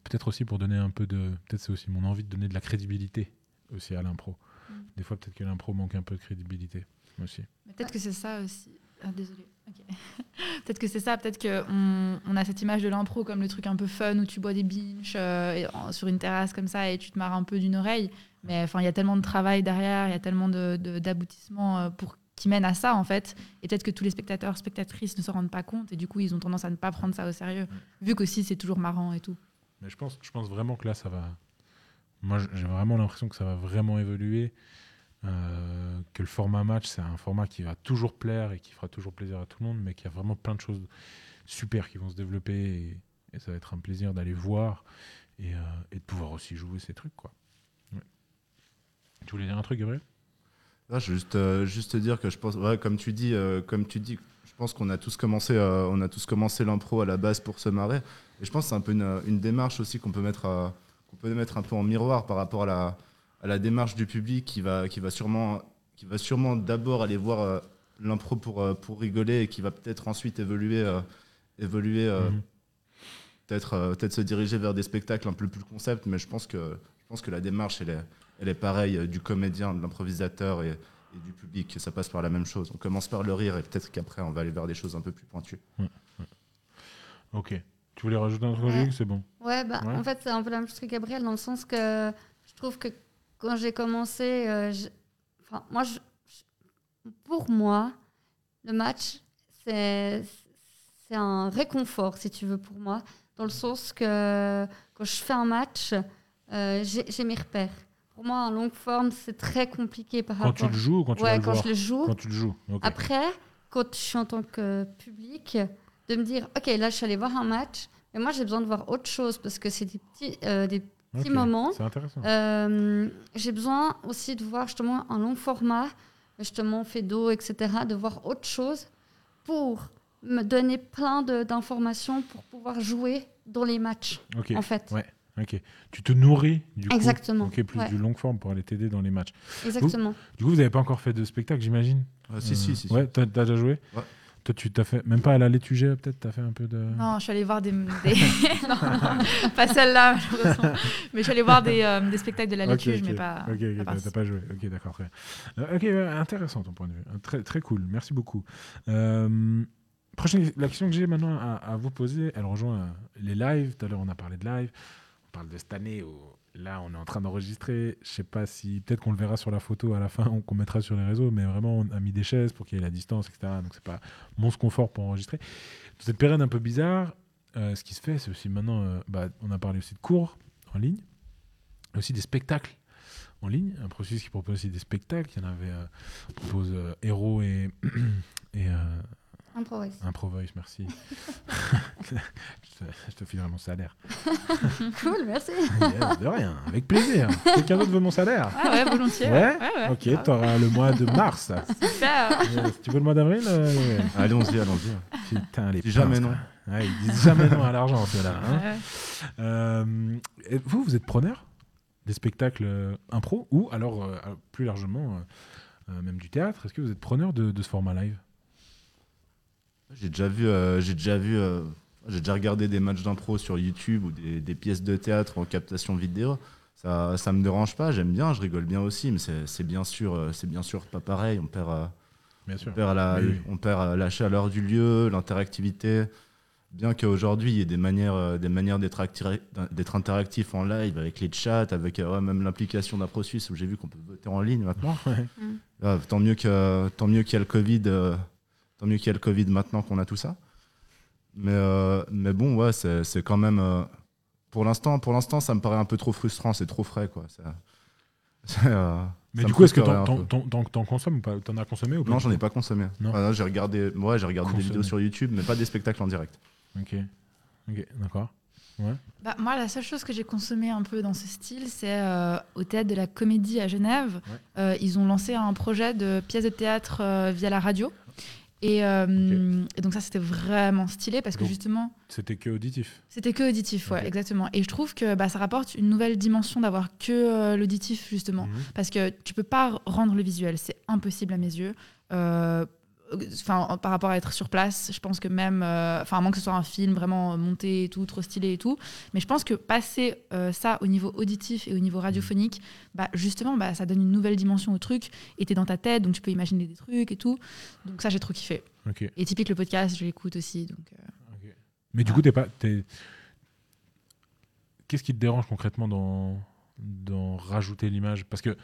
Peut-être aussi pour donner un peu de. Peut-être c'est aussi mon envie de donner de la crédibilité aussi à l'impro. Mm. Des fois, peut-être que l'impro manque un peu de crédibilité aussi. Peut-être que c'est ça aussi. Ah, désolée. Ok. peut-être que c'est ça. Peut-être qu'on on a cette image de l'impro comme le truc un peu fun où tu bois des binges euh, sur une terrasse comme ça et tu te marres un peu d'une oreille. Mais enfin, il y a tellement de travail derrière, il y a tellement de- de- d'aboutissements euh, pour qui mènent à ça en fait. Et peut-être que tous les spectateurs, spectatrices ne se rendent pas compte et du coup ils ont tendance à ne pas prendre ça au sérieux, vu qu'aussi c'est toujours marrant et tout. Mais je pense, je pense vraiment que là, ça va. Moi, j'ai vraiment l'impression que ça va vraiment évoluer. euh, que le format match, c'est un format qui va toujours plaire et qui fera toujours plaisir à tout le monde, mais qu'il y a vraiment plein de choses super qui vont se développer et, et ça va être un plaisir d'aller voir et, euh, et de pouvoir aussi jouer ces trucs. Quoi. Ouais. Tu voulais dire un truc, Gabriel? Ah, je veux juste, euh, juste te dire que je pense, ouais, comme tu dis, euh, comme tu dis, je pense qu'on a tous commencé, euh, on a tous commencé l'impro à la base pour se marrer. Et je pense que c'est un peu une, une démarche aussi qu'on peut mettre, à- qu'on peut mettre un peu en miroir par rapport à la, à la démarche du public qui va, qui va sûrement, qui va sûrement d'abord aller voir l'impro pour, pour rigoler et qui va peut-être ensuite évoluer, évoluer, Mhm. peut-être, peut-être se diriger vers des spectacles un peu plus concept. Mais je pense que, je pense que la démarche, elle est, elle est pareille euh, du comédien, de l'improvisateur et, et du public. Ça passe par la même chose. On commence par le rire et peut-être qu'après, on va aller vers des choses un peu plus pointues. Ok. Tu voulais rajouter un truc, Ouais. C'est bon. Ouais, bah, Ouais. en fait, c'est un peu la même chose que Gabriel, dans le sens que je trouve que quand j'ai commencé, euh, je- enfin, moi, je- pour moi, le match, c'est c'est un réconfort, si tu veux, pour moi, dans le sens que quand je fais un match, euh, j'ai mes repères. Pour moi, en longue forme, c'est très compliqué par Quand tu rapport. le joues ou quand tu vas ouais, le quand voir je le joue. Quand tu le joues. Après, quand je suis en tant que public, de me dire, OK, là, je suis allée voir un match, mais moi, j'ai besoin de voir autre chose parce que c'est des petits, euh, des petits moments. C'est intéressant. Euh, j'ai besoin aussi de voir justement un long format, justement d'eau, etc., de voir autre chose pour me donner plein d'informations pour pouvoir jouer dans les matchs, ok. en fait. Ouais. Ok. Tu te nourris du coup. Exactement. Ok, plus Ouais. du long forme pour aller t'aider dans les matchs. Exactement. Du coup, vous n'avez pas encore fait de spectacle, j'imagine si, Euh, si, si. si. Ouais, t'as déjà joué Ouais. Toi, tu t'as fait, même pas à la Létugé, peut-être, t'as fait un peu de. Non, je suis allée voir des. des- non, pas celle-là, malheureusement. Mais je suis allée voir des, euh, des spectacles de la Ok, Létuge, ok. mais pas. Ok, ok, pas t'as- joué. Ok, d'accord, très bien. Euh, ok, ouais, intéressant ton point de vue. Euh, Très, très cool. Merci beaucoup. Euh, prochaine, la question que j'ai maintenant à, à vous poser, elle rejoint euh, les lives. Tout à l'heure, on a parlé de live. Parle de cette année où là, on est en train d'enregistrer. Je sais pas si peut-être qu'on le verra sur la photo à la fin qu'on mettra sur les réseaux, mais vraiment, on a mis des chaises pour qu'il y ait la distance, etc. Donc, c'est pas mon confort pour enregistrer. Cette période un peu bizarre, euh, ce qui se fait, c'est aussi maintenant, euh, bah, on a parlé aussi de cours en ligne. aussi des spectacles en ligne, un processus qui propose aussi des spectacles. Il y en avait, euh, on propose et, et Improvise. Improvoice, merci. je, te, je te filerai mon salaire. Cool, merci. Yes, de rien, avec plaisir. Quelqu'un d'autre veut mon salaire Ah ouais, volontiers. Ouais ouais. Ok, grave. t'auras le mois de mars. Super. Yes, Tu veux le mois d'avril euh. Allons-y, allons-y. Putain, les jamais pinces, non. quoi. Ouais, ils disent jamais non à l'argent, ceux-là. hein. Ouais. Euh, vous, vous êtes preneur des spectacles euh, impro ou alors euh, plus largement même du théâtre? Est-ce que vous êtes preneur de, de ce format live? J'ai déjà vu, euh, j'ai déjà vu, euh, j'ai déjà regardé des matchs d'impro sur YouTube ou des, des pièces de théâtre en captation vidéo. Ça, ça me dérange pas, j'aime bien, je rigole bien aussi, mais c'est c'est bien sûr, euh, c'est bien sûr pas pareil. On perd, euh, Bien on perd la, Oui, oui. on perd la chaleur du lieu, l'interactivité. Bien qu'aujourd'hui il y ait des manières, des manières d'être acti- d'être interactif en live avec les chats, avec ouais, même l'implication d'Apro Suisse où j'ai vu qu'on peut voter en ligne maintenant. Ouais. Mm. Ah, tant mieux que tant mieux qu'il y a le Covid, euh, tant mieux qu'il y a le Covid maintenant qu'on a tout ça. Mais euh, mais bon ouais c'est c'est quand même euh, pour l'instant pour l'instant ça me paraît un peu trop frustrant, c'est trop frais quoi. Ça- euh, Mais ça du coup, est-ce que t'en, un peu. t'en- t'en- t'en consommes ou pas? T'en as consommé ou pas Non, j'en ai pas consommé. Non. Ah, j'ai regardé, ouais, j'ai regardé des vidéos sur YouTube, mais pas des spectacles en direct. Ok. Ok, d'accord. Bah, moi, la seule chose que j'ai consommée un peu dans ce style, c'est euh, au théâtre de la Comédie à Genève. Ouais. Euh, ils ont lancé un projet de pièce de théâtre euh, via la radio. Et, euh, et donc ça, c'était vraiment stylé parce que Donc- justement, C'était que auditif. c'était que auditif, ouais, exactement. Et je trouve que bah, ça rapporte une nouvelle dimension d'avoir que euh, l'auditif, justement. Mhm. Parce que tu peux pas rendre le visuel, c'est impossible à mes yeux. Euh, Enfin, par rapport à être sur place, je pense que même, euh, enfin, à moins que ce soit un film vraiment monté et tout, trop stylé et tout, mais je pense que passer euh, ça au niveau auditif et au niveau radiophonique, bah, justement, bah, ça donne une nouvelle dimension au truc. Et t'es dans ta tête, donc tu peux imaginer des trucs et tout. Donc ça, j'ai trop kiffé. Et typique le podcast, je l'écoute aussi. Donc, euh. Mais du coup, t'es pas. Qu'est-ce qui te dérange concrètement dans, dans rajouter l'image Parce que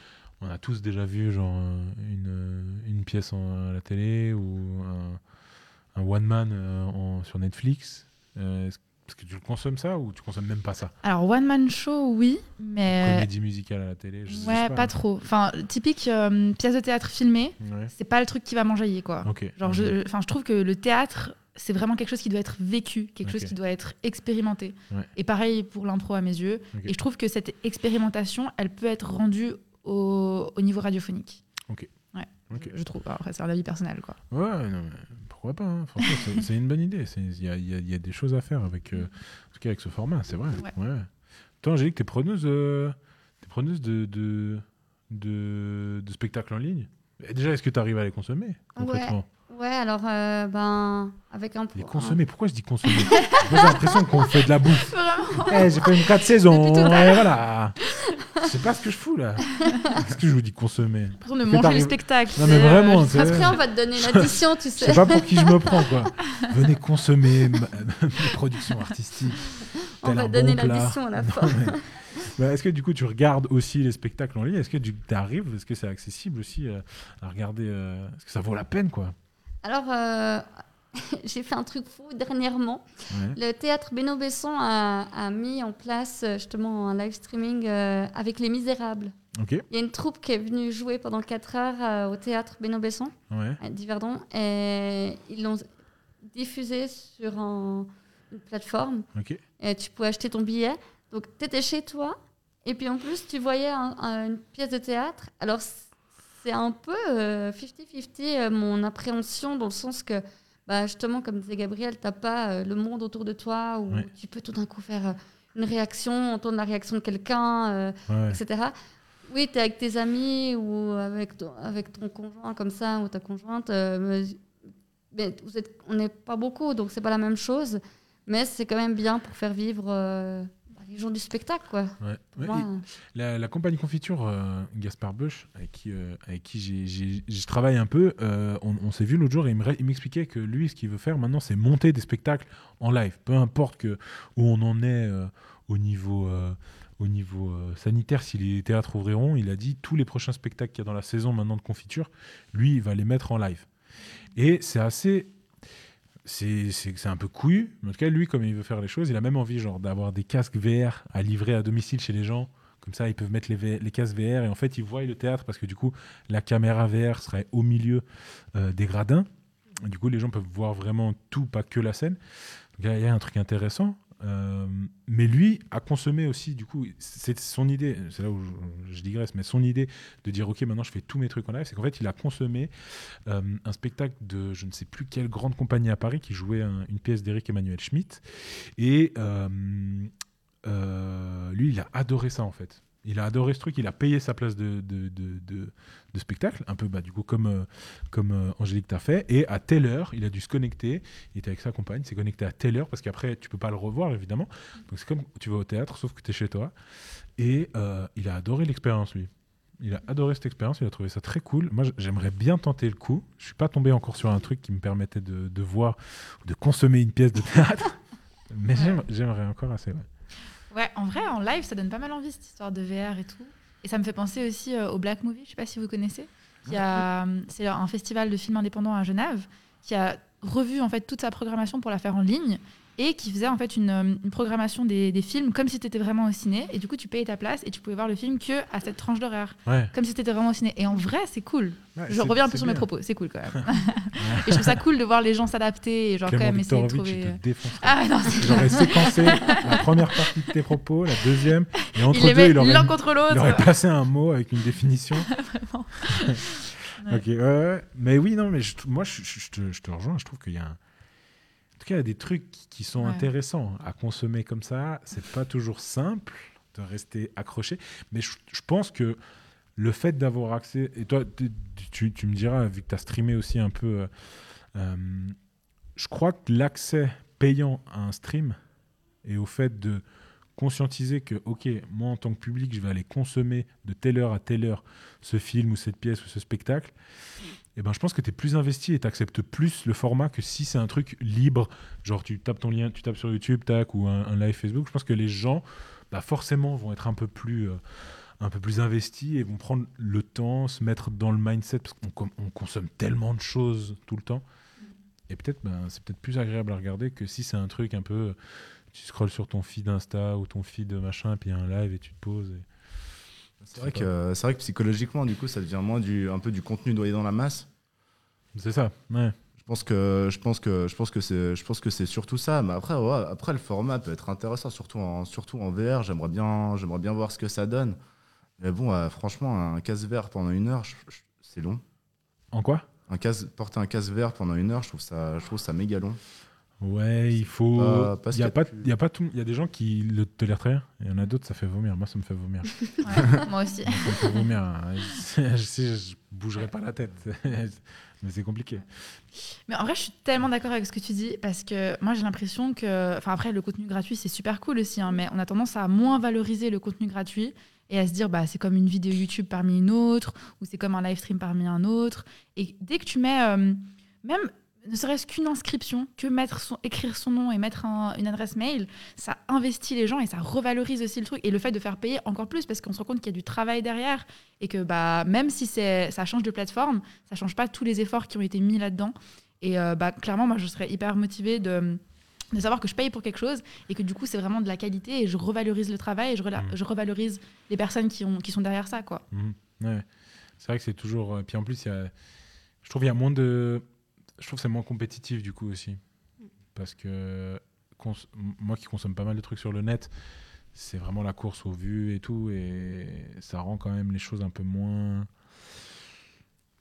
on a tous déjà vu genre euh, une, euh, une pièce en- à la télé ou un, un one man euh, en- sur Netflix. Euh, est-ce est-ce que tu le consommes ça ou tu consommes même pas ça? Alors, One Man Show, oui, mais. Comédie musicale à la télé je Ouais, sais pas, trop. Enfin, typique euh, pièce de théâtre filmée, Ouais. c'est pas le truc qui va m'enjailler, quoi. Ok. Genre, je, enfin, je trouve que le théâtre, c'est vraiment quelque chose qui doit être vécu, quelque chose qui doit être expérimenté. Ouais. Et pareil pour l'impro à mes yeux. Et je trouve que cette expérimentation, elle peut être rendue au, au niveau radiophonique. Ok. Je trouve. Après, c'est un avis personnel, quoi. Ouais, non, pourquoi pas hein. Franchement, c'est- c'est une bonne idée. Il y a, il y a- il y a des choses à faire avec, euh, en tout cas avec ce format, c'est vrai. Ouais. Ouais. Toi, Angélique, t'es preneuse, euh, t'es preneuse de, de, de, de spectacles en ligne? Déjà, est-ce que tu arrives à les consommer concrètement? Ouais, alors, euh, ben, avec un Les consommer Pourquoi je dis consommer? Moi, j'ai l'impression qu'on fait de la bouffe. Vraiment Eh, j'ai fait une 4 saisons. Et voilà. Je sais pas ce que je fous là. Qu'est-ce que je vous dis consommer? L'impression de Que manger le spectacle. Non, mais vraiment, je c'est- sais Après, on va te donner l'addition, tu Je sais. sais pas pour qui je me prends quoi. Venez consommer ma- mes productions artistiques. On va un donner bon l'addition à la fin. mais- Bah, Est-ce que du coup tu regardes aussi les spectacles en ligne? Est-ce que tu arrives Est-ce que c'est accessible aussi euh, à regarder euh, Est-ce que ça vaut la peine quoi? Alors, euh, j'ai fait un truc fou dernièrement. Ouais. Le théâtre Beno Besson a, a mis en place euh, justement un live streaming euh, avec Les Misérables. Il y a une troupe qui est venue jouer pendant 4 heures euh, au théâtre Beno Besson Ouais. à Diverdon et ils l'ont diffusé sur un- une plateforme et tu pouvais acheter ton billet. Donc tu étais chez toi et puis en plus tu voyais un- un- une pièce de théâtre. Alors c'est un peu euh, 50-50 euh, mon appréhension dans le sens que bah, justement comme disait Gabriel, t'as pas euh, le monde autour de toi où Ouais. tu peux tout d'un coup faire euh, une réaction, entendre la réaction de quelqu'un. euh, Ouais. etc. Oui, tu es avec tes amis ou avec ton, avec ton conjoint comme ça ou ta conjointe. euh, mais mais vous êtes, on n'est pas beaucoup, donc c'est pas la même chose. Mais c'est quand même bien pour faire vivre les gens du spectacle, quoi. Ouais. Pour Ouais, moi, et la, la compagnie confiture euh, Gaspard Bush, avec qui, euh, avec qui j'ai- j'ai- je travaille un peu, euh, on, on s'est vu l'autre jour et il m'expliquait que lui, ce qu'il veut faire maintenant, c'est monter des spectacles en live. Peu importe que, où on en est au niveau, au niveau euh, sanitaire, si les théâtres ouvriront, il a dit tous les prochains spectacles qu'il y a dans la saison maintenant de confiture, lui, il va les mettre en live. Et c'est assez. C'est un peu couillu, mais en tout cas, lui, comme il veut faire les choses, il a même envie d'avoir des casques VR à livrer à domicile chez les gens Comme ça, ils peuvent mettre les, les casques VR et en fait, ils voient le théâtre parce que du coup, la caméra VR serait au milieu euh, des gradins. Et du coup, les gens peuvent voir vraiment tout, pas que la scène. Il y, a un truc intéressant. Euh, mais lui a consommé aussi, du coup, c'est son idée, c'est là où je, digresse, mais son idée de dire, ok, maintenant je fais tous mes trucs en live, c'est qu'en fait, il a consommé euh, un spectacle de je ne sais plus quelle grande compagnie à Paris qui jouait un- une pièce d'Éric Emmanuel Schmitt. Et euh, lui, il a adoré ça en fait. Il a adoré ce truc, il a payé sa place de, de, de, de- de spectacle, un peu bah, du coup comme, euh, comme euh, Angélique t'a fait. Et à telle heure, il a dû se connecter. Il était avec sa compagne, il s'est connecté à telle heure parce qu'après, tu peux pas le revoir évidemment. Donc c'est comme tu vas au théâtre, sauf que tu es chez toi. Et euh, il a adoré l'expérience lui. Il a adoré cette expérience, il a trouvé ça très cool. Moi, j'aimerais bien tenter le coup. Je suis pas tombé encore sur un truc qui me permettait de, de voir, de consommer une pièce de théâtre. Mais j'aime- j'aimerais encore assez. ouais. Ouais, en vrai, en live, ça donne pas mal envie cette histoire de VR et tout. Et ça me fait penser aussi euh, au Black Movie, je sais pas si vous connaissez. qui a- C'est un festival de films indépendants à Genève qui a revu en fait toute sa programmation pour la faire en ligne et qui faisait en fait une, euh, une programmation des, des films comme si tu étais vraiment au ciné. Et du coup, tu payais ta place et tu pouvais voir le film que à cette tranche d'horaire, Ouais. comme si tu étais vraiment au ciné. Et en vrai, c'est cool. Ouais, Je reviens un peu sur mes propos, c'est cool quand même. et je trouve ça cool de voir les gens s'adapter et genre Clément quand même essayer de trouver. défonce. Ah non, J'aurais séquencé la première partie de tes propos, la deuxième, et entre il les deux, il aurait, contre il aurait placé un mot avec une définition. Vraiment. Ok, mais oui, non, mais je- moi, je, je- je te, je te rejoins. Je trouve qu'il y a, un- en tout cas, il y a des trucs qui- sont Ouais. intéressants à consommer comme ça. C'est pas toujours simple de rester accroché, mais je, je pense que le fait d'avoir accès, et toi, tu, tu- tu me diras, vu que tu as streamé aussi un peu, euh, euh, je crois que l'accès payant à un stream et au fait de conscientiser que, ok, moi en tant que public, je vais aller consommer de telle heure à telle heure ce film ou cette pièce ou ce spectacle, et ben, je pense que tu es plus investi et tu acceptes plus le format que si c'est un truc libre, genre tu tapes ton lien, tu tapes sur YouTube, tac, ou un, live Facebook. Je pense que les gens, bah, forcément, vont être un peu plus. euh, un peu plus investis et vont prendre le temps, se mettre dans le mindset parce qu'on consomme tellement de choses tout le temps. Et peut-être, ben, c'est peut-être plus agréable à regarder que si c'est un truc un peu, tu scrolles sur ton feed Insta ou ton feed machin, puis il y a un live et tu te poses. et- C'est vrai, que, c'est vrai que psychologiquement, du coup, ça devient moins du, un peu du contenu noyé dans la masse. C'est ça, ouais. Je pense que je pense que je pense que c'est je pense que c'est surtout ça. Mais après, ouais, après le format peut être intéressant, surtout en surtout en VR. J'aimerais bien j'aimerais bien voir ce que ça donne. Mais bon, euh, franchement, un casque VR pendant une heure, c'est long. En quoi? Un casque, porter un casque VR pendant une heure, je trouve ça je trouve ça méga long. Ouais, il faut. Il y a pas, y a pas tout. Il y a des gens qui le tolèrent très bien. Il y en a d'autres, ça fait vomir. Moi, ça me fait vomir. Ouais, moi aussi. ça me fait vomir. hein. je sais, je bougerai pas la tête. Mais c'est compliqué. Mais en vrai, je suis tellement d'accord avec ce que tu dis parce que moi, j'ai l'impression que. Enfin, après, le contenu gratuit, c'est super cool aussi, hein, mais on a tendance à moins valoriser le contenu gratuit et à se dire, bah, c'est comme une vidéo YouTube parmi une autre ou c'est comme un live stream parmi un autre. Et dès que tu mets, euh, même ne serait-ce qu'une inscription, que mettre son, écrire son nom et mettre un- une adresse mail, ça investit les gens et ça revalorise aussi le truc. Et le fait de faire payer encore plus parce qu'on se rend compte qu'il y a du travail derrière et que bah, même si ça change de plateforme, ça change pas tous les efforts qui ont été mis là-dedans. Et euh, bah, clairement, moi, je serais hyper motivée de, de savoir que je paye pour quelque chose et que du coup, c'est vraiment de la qualité et je revalorise le travail et je, je revalorise les personnes qui, ont, qui sont derrière ça. Quoi. Ouais. C'est vrai que c'est toujours. euh, Puis en plus, il y a... je trouve qu'il y a moins de. Je trouve que c'est moins compétitif du coup aussi. Parce que moi qui consomme pas mal de trucs sur le net, c'est vraiment la course aux vues et tout. Et ça rend quand même les choses un peu moins.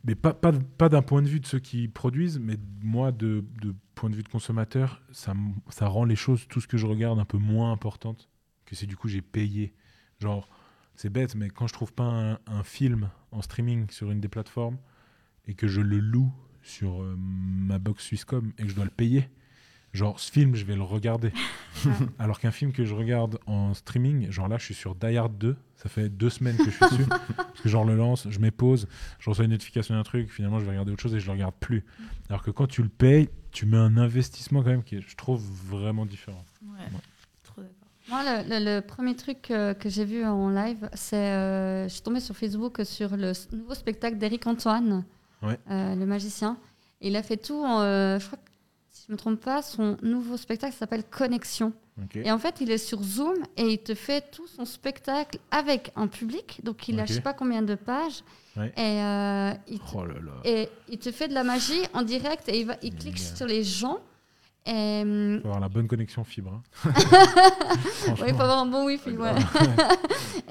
Mais pas, pas, pas d'un point de vue de ceux qui produisent, mais moi, de, de point de vue de consommateur, ça, ça rend les choses, tout ce que je regarde, un peu moins importantes que si du coup j'ai payé. Genre, c'est bête, mais quand je trouve pas un film en streaming sur une des plateformes et que je le loue sur euh, ma box Swisscom et que je dois le payer, genre ce film, je vais le regarder. Alors qu'un film que je regarde en streaming, genre là, je suis sur Die Hard 2, ça fait deux semaines que je suis dessus, parce que genre le lance, je mets pause, je reçois une notification d'un truc, finalement je vais regarder autre chose et je le regarde plus. Alors que quand tu le payes, tu mets un investissement quand même qui est, je trouve, vraiment différent. Trop d'accord. Moi, le, le- le premier truc euh, que j'ai vu en live, c'est. euh, je suis tombée sur Facebook sur le nouveau spectacle d'Éric Antoine, Ouais. euh, le magicien. Et il a fait tout. en, euh, je crois que, si je ne me trompe pas, son nouveau spectacle s'appelle Connexion. Et en fait, il est sur Zoom et il te fait tout son spectacle avec un public. Donc, il a Ok. je sais pas combien de pages. Ouais. Et, euh, il te, Oh là là. et il te fait de la magie en direct et il, va, il clique sur les gens. Et, hum, Faut avoir la bonne connexion fibre. hein. ouais, il faut avoir un bon wifi. Ouais, ouais.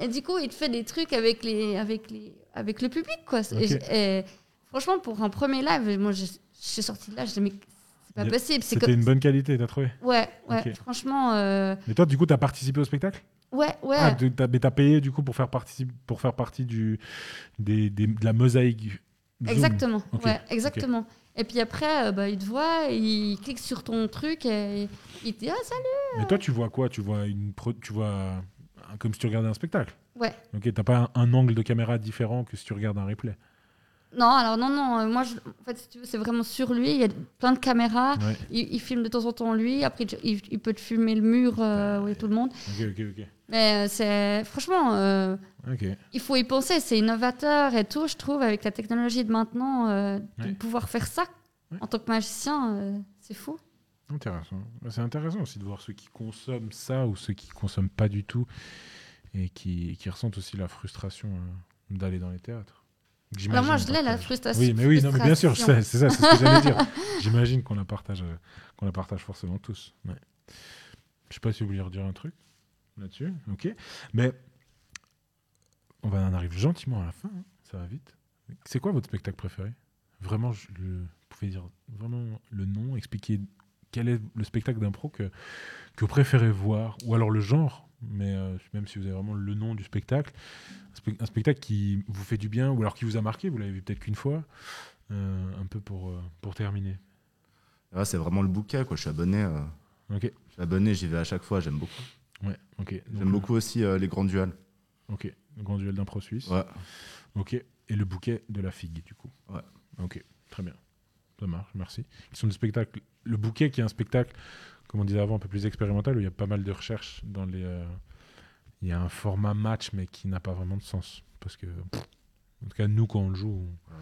et du coup, il te fait des trucs avec, les, avec, les, avec le public. Quoi. Et, franchement, pour un premier live, moi, je, je suis sortie de là, je dis, mais c'est pas possible. C'était comme... une bonne qualité, t'as trouvé Ouais, ouais, franchement, euh, Mais toi, du coup, t'as participé au spectacle? Ouais, ouais. Ah, mais t'as payé du coup pour faire partie, pour faire partie du, des, des- de la mosaïque. Zoom. Exactement, Ok, ouais, exactement. Et puis après, euh, bah, il te voit, il clique sur ton truc et il te dit Ah, salut Mais toi, tu vois quoi? Tu vois une, pro- tu vois comme si tu regardais un spectacle? Ouais. Ok, t'as pas un, un angle de caméra différent que si tu regardes un replay? Non, alors non, non, euh, moi, je- en fait, si tu veux, c'est vraiment sur lui. Il y a plein de caméras. Ouais. Il, il filme de temps en temps lui. Après, il, il peut te filmer le mur euh, où est tout le monde. Ok, ok, ok. Mais euh, c'est franchement, euh, Ok. il faut y penser. C'est innovateur et tout, je trouve, avec la technologie de maintenant, euh, Ouais. de pouvoir faire ça en tant que magicien, c'est fou. Intéressant. Bah, C'est intéressant aussi de voir ceux qui consomment ça ou ceux qui consomment pas du tout et qui, qui ressentent aussi la frustration d'aller dans les théâtres. Alors moi, je l'ai, la frustration. Oui, mais oui, non, mais bien sûr, c'est ça, c'est ce que j'allais dire. J'imagine qu'on la partage, euh, qu'on la partage forcément tous. Ouais. Je sais pas si vous voulez redire un truc là-dessus, ok. Mais on va en arrive gentiment à la fin, hein, ça va vite. C'est quoi votre spectacle préféré? Vraiment, je, le, vous pouvez dire vraiment le nom, expliquer quel est le spectacle d'impro que, que vous préférez voir, ou alors le genre, mais euh, même si vous avez vraiment le nom du spectacle, un, spe- un spectacle qui vous fait du bien, ou alors qui vous a marqué, vous l'avez vu peut-être qu'une fois, euh, un peu pour, euh, pour terminer. Ouais, c'est vraiment le bouquet, quoi. Je suis abonné. je suis abonné, j'y vais à chaque fois, j'aime beaucoup. ouais, ok. J'aime beaucoup aussi les grands duels. Ok, le grand duel d'impro suisse. Ouais. Ok, et le bouquet de la figue, du coup. Ouais. Ok, très bien. Ça marche, merci. Qui sont des spectacles. Le bouquet, qui est un spectacle, comme on disait avant, un peu plus expérimental, où il y a pas mal de recherches dans les. euh, Il y a un format match, mais qui n'a pas vraiment de sens. Parce que, pff, en tout cas, nous, quand on le joue, on,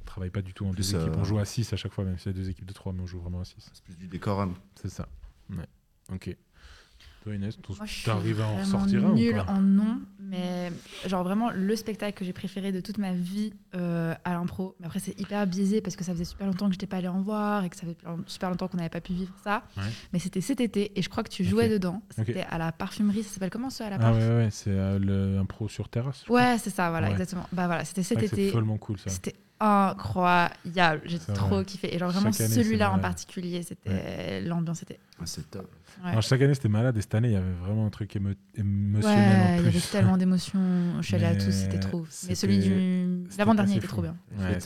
on travaille pas du tout en Plus, deux équipes. euh, On joue à 6 à chaque fois, même si c'est deux équipes de 3, mais on joue vraiment à 6. C'est plus du décorum. C'est ça. Ouais. Ok. Toi, Inès, t'arrives à en ressortir un pas en nom, mais genre vraiment le spectacle que j'ai préféré de toute ma vie euh, à l'impro. Mais après, c'est hyper biaisé parce que ça faisait super longtemps que j'étais pas allée en voir et que ça fait super longtemps qu'on n'avait pas pu vivre ça. Ouais. Mais c'était cet été et je crois que tu jouais Ok. dedans. C'était à la parfumerie. Ça s'appelle comment ça à la Ah parf ouais, ouais, c'est euh, le impro sur terrasse. Ouais, c'est ça, voilà, Ouais. exactement. Bah voilà, c'était cet C'est été. follement cool ça. C'était incroyable. J'ai trop vrai. kiffé. Et genre vraiment celui-là en particulier, c'était l'ambiance était. Ah, c'est top. Ouais. Alors, chaque année c'était malade et cette année il y avait vraiment un truc émo- Ouais, émotionnel en il y avait tellement d'émotions. Je suis à tous, c'était trop. Mais celui du l'avant-dernier était trop bien. Ouais,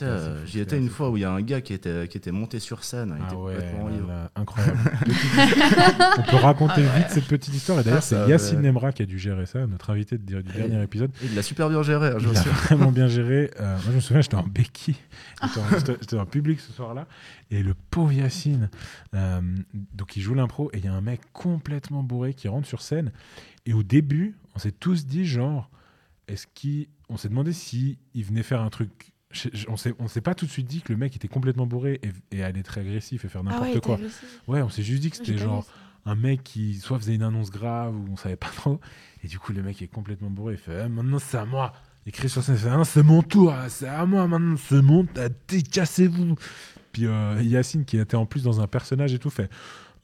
J'y étais, euh, une fois où il y a un gars qui était, qui était monté sur scène. il Ah était ouais, complètement là, ivre. là, incroyable. on peut raconter vite cette petite histoire et d'ailleurs Ah, c'est Yacine ouais. Nemra qui a dû gérer ça, notre invité de- du dernier épisode. Il l'a super bien géré, hein, je Il me a souviens. vraiment bien géré. Euh, moi, je me souviens, j'étais en béquille. J'étais en- J'étais j'étais en public ce soir-là. Et le pauvre Yacine, euh, donc il joue l'impro. Et il y a un mec complètement bourré qui rentre sur scène. Et au début, on s'est tous dit, genre, est-ce qu'il. On s'est demandé si il venait faire un truc. On s'est, on s'est pas tout de suite dit que le mec était complètement bourré et, et allait être agressif et faire n'importe ah ouais, quoi. Ouais, on s'est juste dit que c'était genre un mec qui soit faisait une annonce grave ou on savait pas trop. Et du coup, le mec est complètement bourré. Il fait Eh, maintenant c'est à moi. Il crie sur scène. Ah, c'est mon tour. ah, C'est à moi maintenant. C'est mon. Décassez-vous. Puis euh, Yacine, qui était en plus dans un personnage et tout, fait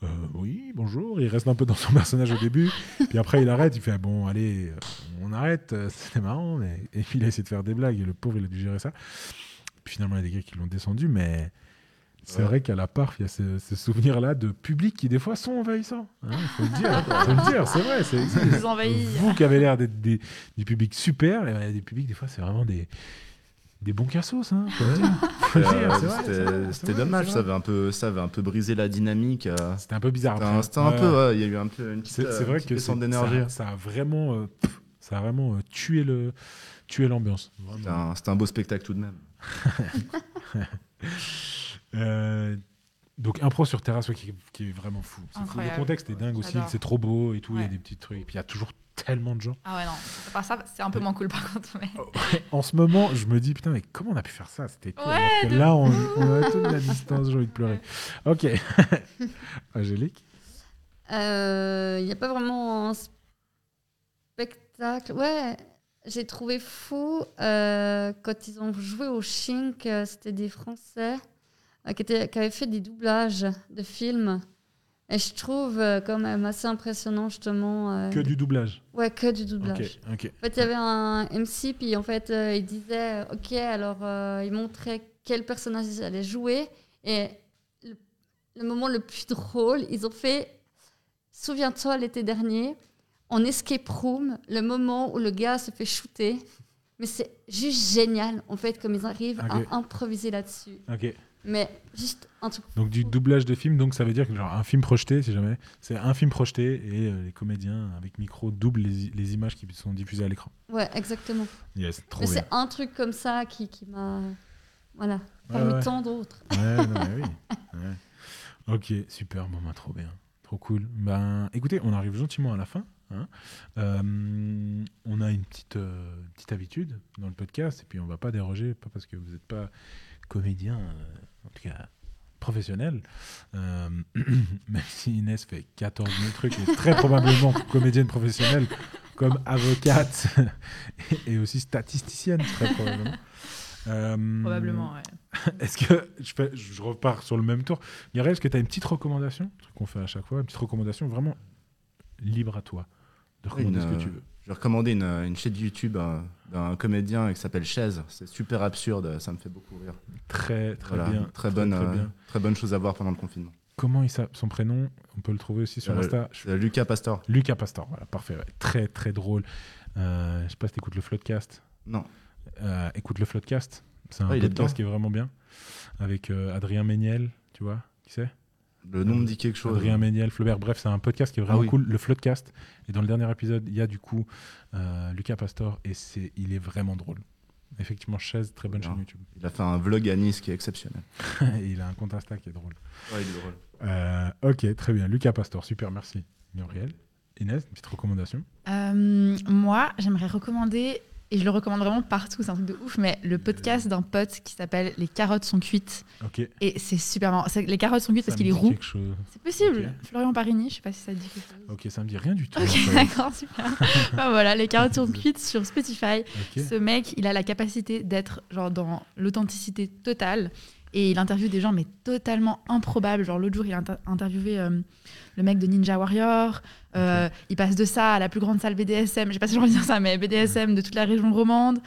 Euh, Oui, bonjour. Il reste un peu dans son personnage au début. Puis après, il arrête. Il fait Bon, allez, euh, on arrête. euh, C'était marrant. Mais... Et puis il a essayé de faire des blagues. Et le pauvre, il a dû gérer ça. Puis finalement, il y a des gars qui l'ont descendu. Mais. C'est Ouais. vrai qu'à la parf, il y a ce, ce souvenir-là de public qui, des fois, sont envahissants. Il faut le dire, faut le dire, c'est vrai. C'est. Vous qui avez l'air d'être des, du public super, et ben, il y a des publics, des fois, c'est vraiment des, des bons cassos. Hein, Euh, c'était- dommage, ça avait, un peu, ça avait un peu brisé la dynamique. euh, C'était un peu bizarre. C'était un, c'était un Ouais. peu, ouais, il y a eu un peu une petite, euh, vrai petite que descente c'est- d'énergie. Ça, ça a vraiment, euh, pff, ça a vraiment tué, le, tué l'ambiance. Vraiment. C'était un, c'était un beau spectacle tout de même. Donc impro sur terrasse ouais, qui, qui est vraiment fou. Le contexte est dingue aussi, c'est trop beau et tout, il y a des petits trucs. Puis il y a toujours tellement de gens. Ah ouais, non. À part ça, c'est un peu moins cool par contre. Mais... En ce moment, je me dis putain, mais comment on a pu faire ça? C'était cool. Ouais, de là, on, on a toute la distance, j'ai envie de pleurer. Ok. Angélique? Euh, Il n'y a pas vraiment un spectacle. Ouais, j'ai trouvé fou euh, quand ils ont joué au Chink, euh, c'était des Français qui, étaient- qui avaient fait des doublages de films. Et je trouve euh, quand même assez impressionnant, justement. euh, Que du doublage. Ouais, que du doublage. En fait, il y avait un MC, puis en fait, euh, il disait, OK, alors euh, il montrait quel personnage ils allaient jouer. Et le, le moment le plus drôle, ils ont fait, souviens-toi, l'été dernier, en escape room, le moment où le gars se fait shooter. Mais c'est juste génial, en fait, comme ils arrivent à improviser là-dessus. Ok. Mais juste un truc. Donc du doublage de film, donc ça veut dire que genre un film projeté, si jamais, c'est un film projeté et euh, les comédiens avec micro doublent les, les images qui sont diffusées à l'écran. Ouais, exactement. Yes, trop Mais c'est un truc comme ça qui, qui m'a. Voilà, parmi ouais. tant d'autres. Ouais, non, mais oui. Ouais. Ok, super, bon, bah, trop bien. Trop cool. Ben, écoutez, on arrive gentiment à la fin. hein. Euh, on a une petite, euh, petite habitude dans le podcast, et puis on va pas déroger, pas parce que vous n'êtes pas comédien, euh, en tout cas professionnel, euh, même si Inès fait 14 000 trucs, et est très probablement comédienne professionnelle, comme avocate et aussi statisticienne, très probablement. Euh, Probablement, ouais. est-ce que je, fais, je repars sur le même tour? Mireille, est-ce que tu as une petite recommandation? Un truc qu'on fait à chaque fois, une petite recommandation vraiment libre à toi de recommander Une, ce que tu veux. Je vais recommander une, une chaîne YouTube d'un comédien qui s'appelle Chaise. C'est super absurde, ça me fait beaucoup rire. Très très Voilà, bien, Très bonne, très euh, bien. très bonne chose à voir pendant le confinement. Comment il s'appelle son prénom? On peut le trouver aussi sur Euh, Insta. Lucas Pastor. Lucas Pastor, voilà, parfait, ouais. très très drôle. Euh, je sais pas si t'écoutes le Floodcast. Non. Euh, écoute le Floodcast, c'est un Ah, il est podcast qui est vraiment bien avec Adrien Méniel, tu vois, qui c'est? Le nom me dit quelque chose. Adrien Méniel, Flaubert, bref, c'est un podcast qui est vraiment Ah oui. cool, le Floodcast. Et dans le dernier épisode, il y a du coup euh, Lucas Pastor et c'est, il est vraiment drôle. Effectivement, chaise, très bonne Bien. chaîne YouTube. Il a fait un vlog à Nice qui est exceptionnel. et il a un compte Insta qui est drôle. Ouais, il est drôle. Euh, ok, très bien. Lucas Pastor, super, merci. Muriel, Inès, une petite recommandation Euh, moi, j'aimerais recommander, et je le recommande vraiment partout, c'est un truc de ouf, mais le podcast d'un pote qui s'appelle Les carottes sont cuites. Et c'est super marrant. Les carottes sont cuites Ça parce qu'il est roux. C'est possible. Florian Parigny, je sais pas si ça te dit quelque chose. Ok, ça me dit rien du tout. Ok, d'accord, super. Bah voilà, les carottes sont cuites sur Spotify. Ce mec, il a la capacité d'être genre dans l'authenticité totale et il interviewe des gens mais totalement improbables. Genre l'autre jour, il a inter- interviewé euh, le mec de Ninja Warrior. Euh, Il passe de ça à la plus grande salle BDSM. Je sais pas si j'ai envie de dire ça, mais BDSM de toute la région romande.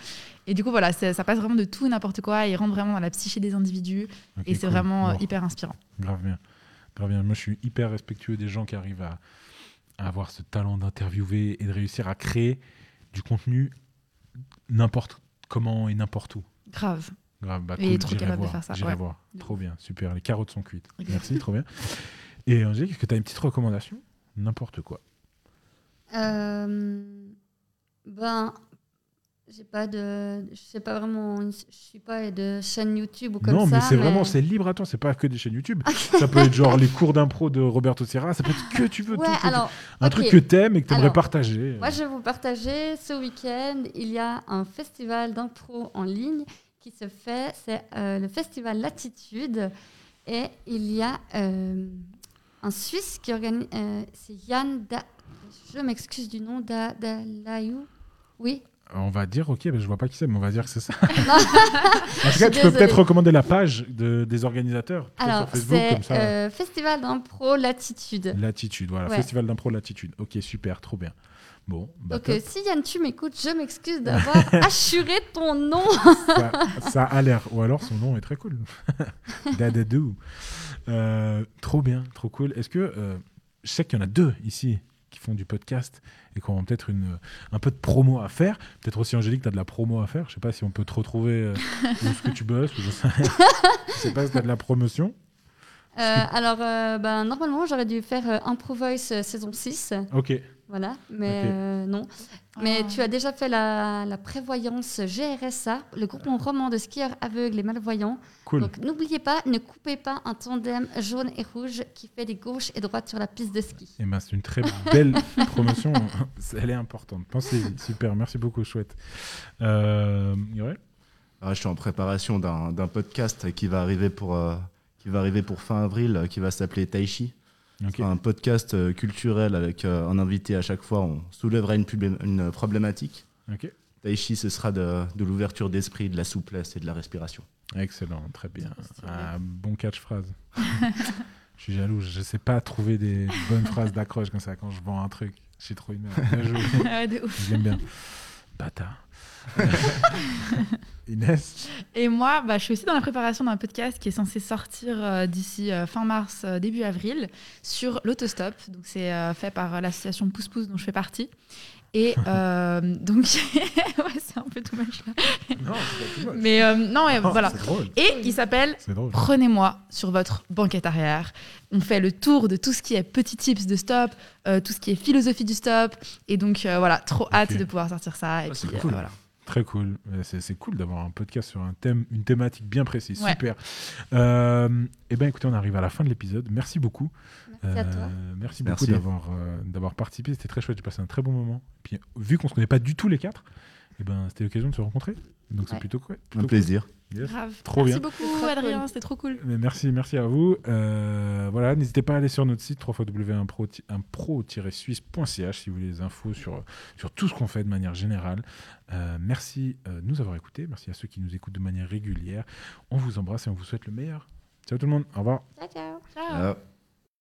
Et du coup, voilà, ça passe vraiment de tout et n'importe quoi. Et il rentre vraiment dans la psyché des individus. Et c'est cool. vraiment euh, hyper inspirant. Grave bien. Grave bien. Moi, je suis hyper respectueux des gens qui arrivent à, à avoir ce talent d'interviewer et de réussir à créer du contenu n'importe comment et n'importe où. Grave. Grave, bah, cool, trop capable de voir, faire ça, J'irai ouais. voir. Trop bien, super. Les carottes sont cuites. Merci, trop bien. Et Angélique, est-ce que tu as une petite recommandation? N'importe quoi. Euh, ben, j'ai pas de, je sais pas vraiment, une- je suis pas de chaîne YouTube ou comme non, ça. mais c'est vraiment, c'est libre à toi. C'est pas que des chaînes YouTube. ça peut être genre les cours d'impro de Roberto Serra. Ça peut être que tu veux. Ouais, tout, un truc que t'aimes et que t'aimerais partager. moi je vais vous partager ce week-end, il y a un festival d'impro en ligne qui se fait, c'est euh, le festival Latitude, et il y a euh, un Suisse qui organise, euh, c'est Yann, da, je m'excuse du nom, da, Dalayou, oui. On va dire, ok, ben, je vois pas qui c'est, mais on va dire que c'est ça. En tout cas, tu peux peut-être recommander la page de- des organisateurs Alors, sur Facebook, c'est comme ça. Festival d'impro Latitude. Latitude, voilà, Ouais. Festival d'impro Latitude. Ok, super, trop bien. Bon, bah, Donc, euh, si Yann, tu m'écoutes, je m'excuse d'avoir assuré ton nom. ça, ça a l'air. Ou alors son nom est très cool. Dadadou. Euh, trop bien, trop cool. Est-ce que. euh, je sais qu'il y en a deux ici qui font du podcast et qui ont peut-être une, un peu de promo à faire. Peut-être aussi, Angélique, tu as de la promo à faire. Je sais pas si on peut te retrouver euh, où est-ce que tu bosses ou je sais. Je sais pas si tu as de la promotion. Euh, alors, euh, ben, normalement, j'aurais dû faire euh, Impro Voice euh, saison 6. Ok. Voilà, mais euh, non. Mais Ah. tu as déjà fait la, la prévoyance GRSA, le groupement roman de skieurs aveugles et malvoyants. Cool. Donc, n'oubliez pas, ne coupez pas un tandem jaune et rouge qui fait des gauches et droites sur la piste de ski. Eh ben, c'est une très belle promotion. Elle est importante. Pensez-y. Super. Merci beaucoup. Chouette. Euh, ouais. Ah, je suis en préparation d'un d'un podcast qui va arriver pour, euh, qui va arriver pour fin avril, euh, qui va s'appeler Taichi. Un podcast euh, culturel avec euh, un invité à chaque fois. On soulèvera une, problém- une problématique. Ok. Taichi, ce sera de, de l'ouverture d'esprit, de la souplesse et de la respiration. Excellent, très bien. Ah, bon catch-phrase. je suis jaloux, je sais pas trouver des bonnes phrases d'accroche comme ça quand je vends un truc. J'ai trop une Bien joué. Ouais, de ouf. Je l'aime bien. Bâtard. Inès Et moi, bah, je suis aussi dans la préparation d'un podcast qui est censé sortir euh, d'ici euh, fin mars, euh, début avril, sur l'autostop. Donc, c'est euh, fait par l'association Pouce Pouce dont je fais partie. Et euh, donc, ouais, c'est un peu tout moche là. Non, c'est pas Mais euh, non, ouais, voilà. C'est drôle. Et il s'appelle. Prenez-moi sur votre banquette arrière. On fait le tour de tout ce qui est petits tips de stop, euh, tout ce qui est philosophie du stop. Et donc, voilà, trop hâte de pouvoir sortir ça. Et Ah, puis, cool. voilà. Très cool. C'est cool d'avoir un podcast sur un thème, une thématique bien précise. Ouais. Super. Eh bien, écoutez, on arrive à la fin de l'épisode. Merci beaucoup. Merci à toi. Euh, merci Merci. beaucoup d'avoir euh, d'avoir participé. C'était très chouette. J'ai passé un très bon moment. Puis, vu qu'on se connaît pas du tout les quatre, eh ben, c'était l'occasion de se rencontrer. Donc, c'est plutôt cool. Un plaisir. cool. Yes. Grave. Trop Merci bien. beaucoup, Adrien. cool. C'était trop cool. Mais merci, merci à vous. Euh, voilà, n'hésitez pas à aller sur notre site www.impro-suisse.ch si vous voulez des infos sur, sur tout ce qu'on fait de manière générale. Euh, merci euh, de nous avoir écoutés. Merci à ceux qui nous écoutent de manière régulière. On vous embrasse et on vous souhaite le meilleur. Ciao tout le monde. Au revoir. Ciao, ciao. Ciao.